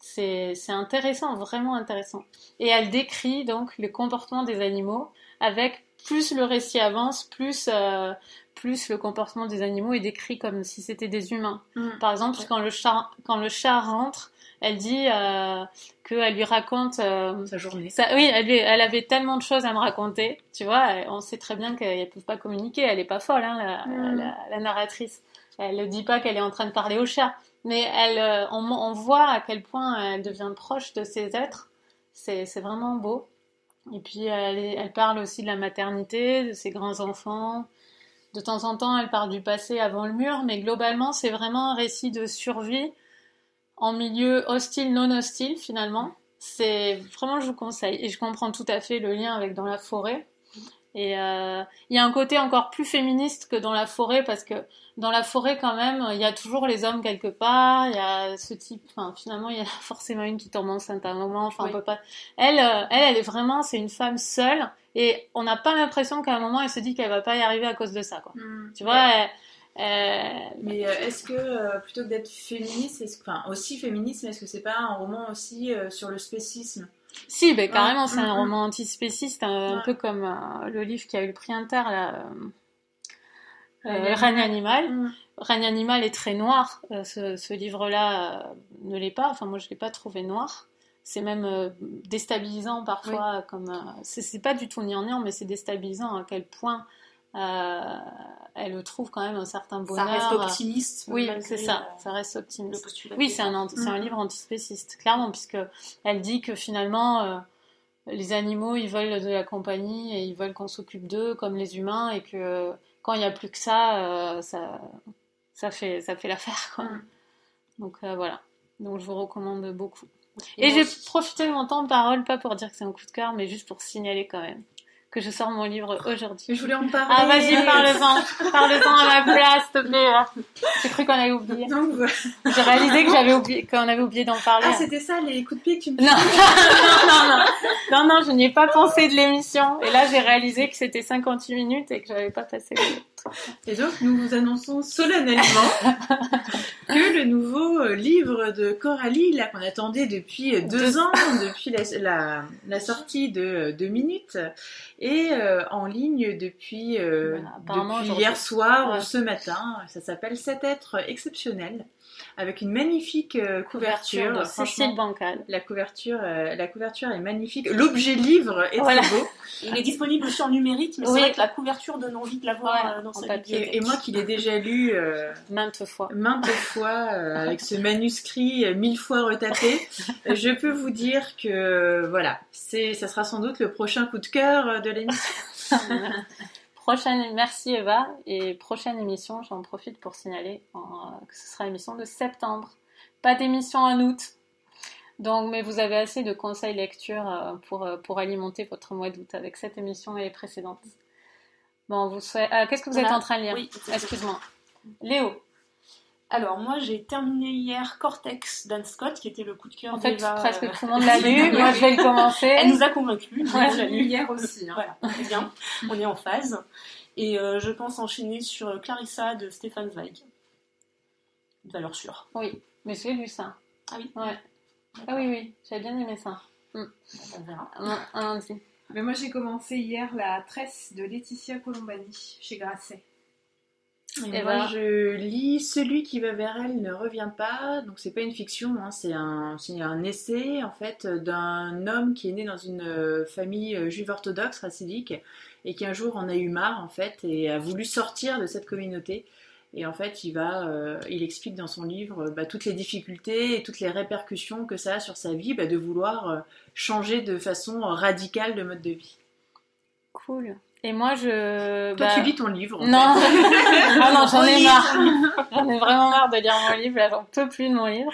c'est intéressant, vraiment intéressant. Et elle décrit donc le comportement des animaux avec plus le récit avance, plus euh, plus le comportement des animaux est décrit comme si c'était des humains. Mm. Par exemple, quand le chat quand le chat rentre, elle dit euh, qu'elle lui raconte euh, Sa journée. ça, oui, elle, avait tellement de choses à me raconter, tu vois. On sait très bien qu'elle ne peut pas communiquer. Elle est pas folle, hein, la, Mm. la, la narratrice. Elle ne dit pas qu'elle est en train de parler au chat, mais elle, euh, on, voit à quel point elle devient proche de ses êtres. C'est vraiment beau. Et puis elle, elle parle aussi de la maternité, de ses grands enfants. De temps en temps, elle parle du passé avant le mur, mais globalement, c'est vraiment un récit de survie en milieu hostile, non hostile finalement. C'est vraiment, je vous conseille. Et je comprends tout à fait le lien avec Dans la forêt. Et euh, il y a un côté encore plus féministe que dans la forêt parce que dans la forêt quand même, il y a toujours les hommes quelque part. Il y a ce type, enfin finalement il y a forcément une qui tombe enceinte à un moment. Enfin Oui. on peut pas. Elle, euh, elle, elle est vraiment, c'est une femme seule et on n'a pas l'impression qu'à un moment elle se dit qu'elle va pas y arriver à cause de ça quoi. Mm. Tu vois, elle- Mais euh, est-ce que euh, plutôt que d'être féministe, est-ce que- enfin aussi féministe, mais est-ce que c'est pas un roman aussi sur le spécisme? Si, ben, carrément, c'est un mm, mm. roman antispéciste, un, un peu comme euh, le livre qui a eu le prix Inter, là, euh, Règne animal. Mm. Règne animal est très noir. euh, ce ce livre-là euh, ne l'est pas. Enfin, moi, je l'ai pas trouvé noir. C'est même déstabilisant parfois. Comme c'est pas du tout niant mais c'est déstabilisant à quel point elle trouve quand même un certain Ça bonheur. reste optimiste. Oui, c'est ça. euh, Ça reste optimiste. Oui, c'est est- un, c'est un Mhm. livre antispéciste, clairement, puisque elle dit que finalement, euh, les animaux, ils veulent de la compagnie et ils veulent qu'on s'occupe d'eux comme les humains et que quand il n'y a plus que ça, euh, ça, ça fait, ça fait l'affaire. Mhm. Donc euh, voilà. Donc je vous recommande beaucoup. Et j'ai profité de mon temps de parole, pas pour dire que c'est un coup de cœur, mais juste pour signaler quand même que je sors mon livre aujourd'hui. Je voulais en parler. Ah, vas-y, parle-en. Parle-en à ma place, s'il te plaît. J'ai cru qu'on avait oublié. Donc, voilà. J'ai réalisé que j'avais oublié, qu'on avait oublié d'en parler. Ah, c'était ça, les coups de pied que tu me non, non, non, non, non, non, je n'y ai pas pensé de l'émission. Et là, j'ai réalisé que c'était 58 minutes et que j'avais pas passé Et donc, nous vous annonçons solennellement que le nouveau euh, livre de Coralie, là, qu'on attendait depuis euh, deux ans, depuis la, la- la sortie de euh, deux minutes, est euh, en ligne depuis, euh, Voilà, hier soir Ouais. ou ce matin. Ça s'appelle Cet être exceptionnel, avec une magnifique euh, couverture. Franchement, Cécile Bancal. la couverture, euh, la couverture est magnifique. L'objet livre est Voilà. très beau. Il est disponible aussi en numérique, mais Oui. c'est vrai que la couverture donne envie de l'avoir Ouais, euh, dans sa papier. bibliothèque. Et, et moi qui l'ai déjà lu euh, Maintes fois. maintes fois euh, avec ce manuscrit mille fois retapé, je peux vous dire que voilà, c'est, ça sera sans doute le prochain coup de cœur de l'émission. Prochaine, merci Eva. Et prochaine émission, j'en profite pour signaler euh, que ce sera l'émission de septembre. Pas d'émission en août. Donc, mais vous avez assez de conseils lecture euh, pour, euh, pour alimenter votre mois d'août avec cette émission et les précédentes. Bon, vous souhaitez... ah, qu'est-ce que vous êtes en train de lire? Oui. Excuse-moi. Léo, Alors, moi, j'ai terminé hier Cortex d'Anne Scott, qui était le coup de cœur en fait, presque euh, tout le monde l'a lu. Moi, je vais le commencer. Elle nous a convaincus. Ouais, lu. hier aussi. hein. Voilà, très bien. On est en phase. Et euh, je pense enchaîner sur euh, Clarissa de Stéphane Zweig. Valeur sûre. Oui, mais j'ai lu ça. Ah oui Ouais. Ah oui, oui, j'avais bien aimé ça. On verra. Un, un lundi. Mais moi j'ai commencé hier la tresse de Laetitia Colombani chez Grasset. Et Et moi, je lis Celui qui va vers elle ne revient pas. Donc, c'est pas une fiction, hein, c'est un, essai en fait d'un homme qui est né dans une euh, famille euh, juive orthodoxe racidique et qui un jour en a eu marre en fait et a voulu sortir de cette communauté. Et en fait, il va, euh, il explique dans son livre bah, toutes les difficultés et toutes les répercussions que ça a sur sa vie bah, de vouloir changer de façon radicale de mode de vie. Cool. Et moi, je. Toi, bah, tu lis ton livre. en Non, ah non, j'en ai marre. J'en ai vraiment marre de lire mon livre. Là, j'en peux plus de mon livre.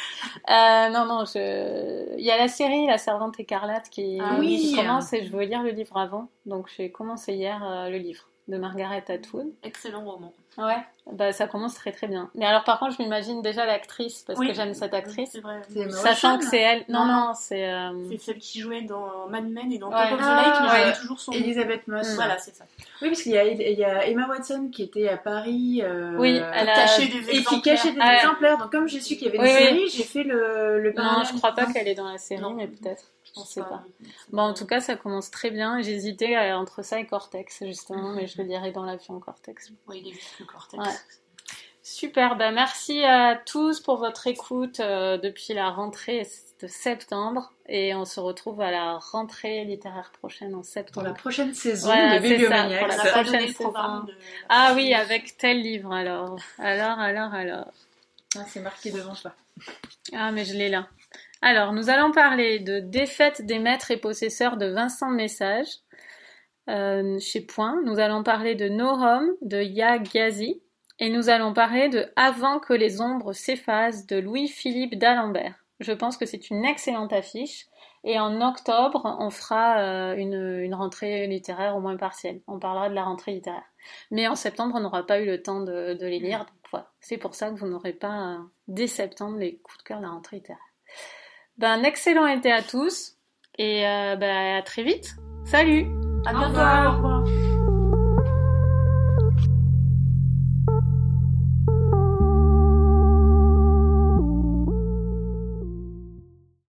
Euh, non, non, je. Il y a la série La Servante écarlate qui, Ah oui. qui commence et je veux lire le livre avant. Donc, j'ai commencé hier euh, le livre de Margaret Atwood. Excellent roman. Ouais, bah ça commence très très bien. Mais alors, par contre, je m'imagine déjà l'actrice parce Oui. que j'aime cette actrice. C'est vrai. Sachant que c'est elle. Non, Non, non, c'est. euh, C'est celle qui jouait dans Mad Men et dans Ouais. Top of the Ah, Lake, mais ouais. j'avais toujours son nom. Elisabeth Moss. Voilà, c'est ça. Oui, parce qu'il y a, il y a Emma Watson qui était à Paris. euh, Oui, elle a- Caché des Et qui exemplaires. cachait des Ah ouais. exemplaires. Donc, comme j'ai su qu'il y avait une Oui, oui. série, j'ai fait le, le Non, je crois pas qu'elle est dans la série, Non. mais peut-être. Je sais pas. Bon, en tout cas, ça commence très bien. J'hésitais euh, entre ça et Cortex, justement, mais je le dirai dans l'avion Cortex. Ouais, il est juste le cortex. Ouais. Super, bah merci à tous pour votre écoute euh, depuis la rentrée de septembre et on se retrouve à la rentrée littéraire prochaine en Pour septembre. la prochaine saison Voilà, de Bibliomaniacs. pour On la prochaine saison. de... Ah oui, avec tel livre alors. Alors, alors, alors. Ah, c'est marqué devant toi. Ah, mais je l'ai là. Alors, nous allons parler de Défaite des maîtres et possesseurs de Vincent Message euh, chez Point. Nous allons parler de Norum de Ya Ghazi. Et nous allons parler de Avant que les ombres s'effacent de Louis-Philippe d'Alembert. Je pense que c'est une excellente affiche. Et en octobre, on fera euh, une, rentrée littéraire au moins partielle. On parlera de la rentrée littéraire. Mais en septembre, on n'aura pas eu le temps de, les lire. C'est pour ça que vous n'aurez pas euh, dès septembre les coups de cœur de la rentrée littéraire. Ben, excellent été à tous et euh, ben, à très vite. Salut À Au bientôt. revoir.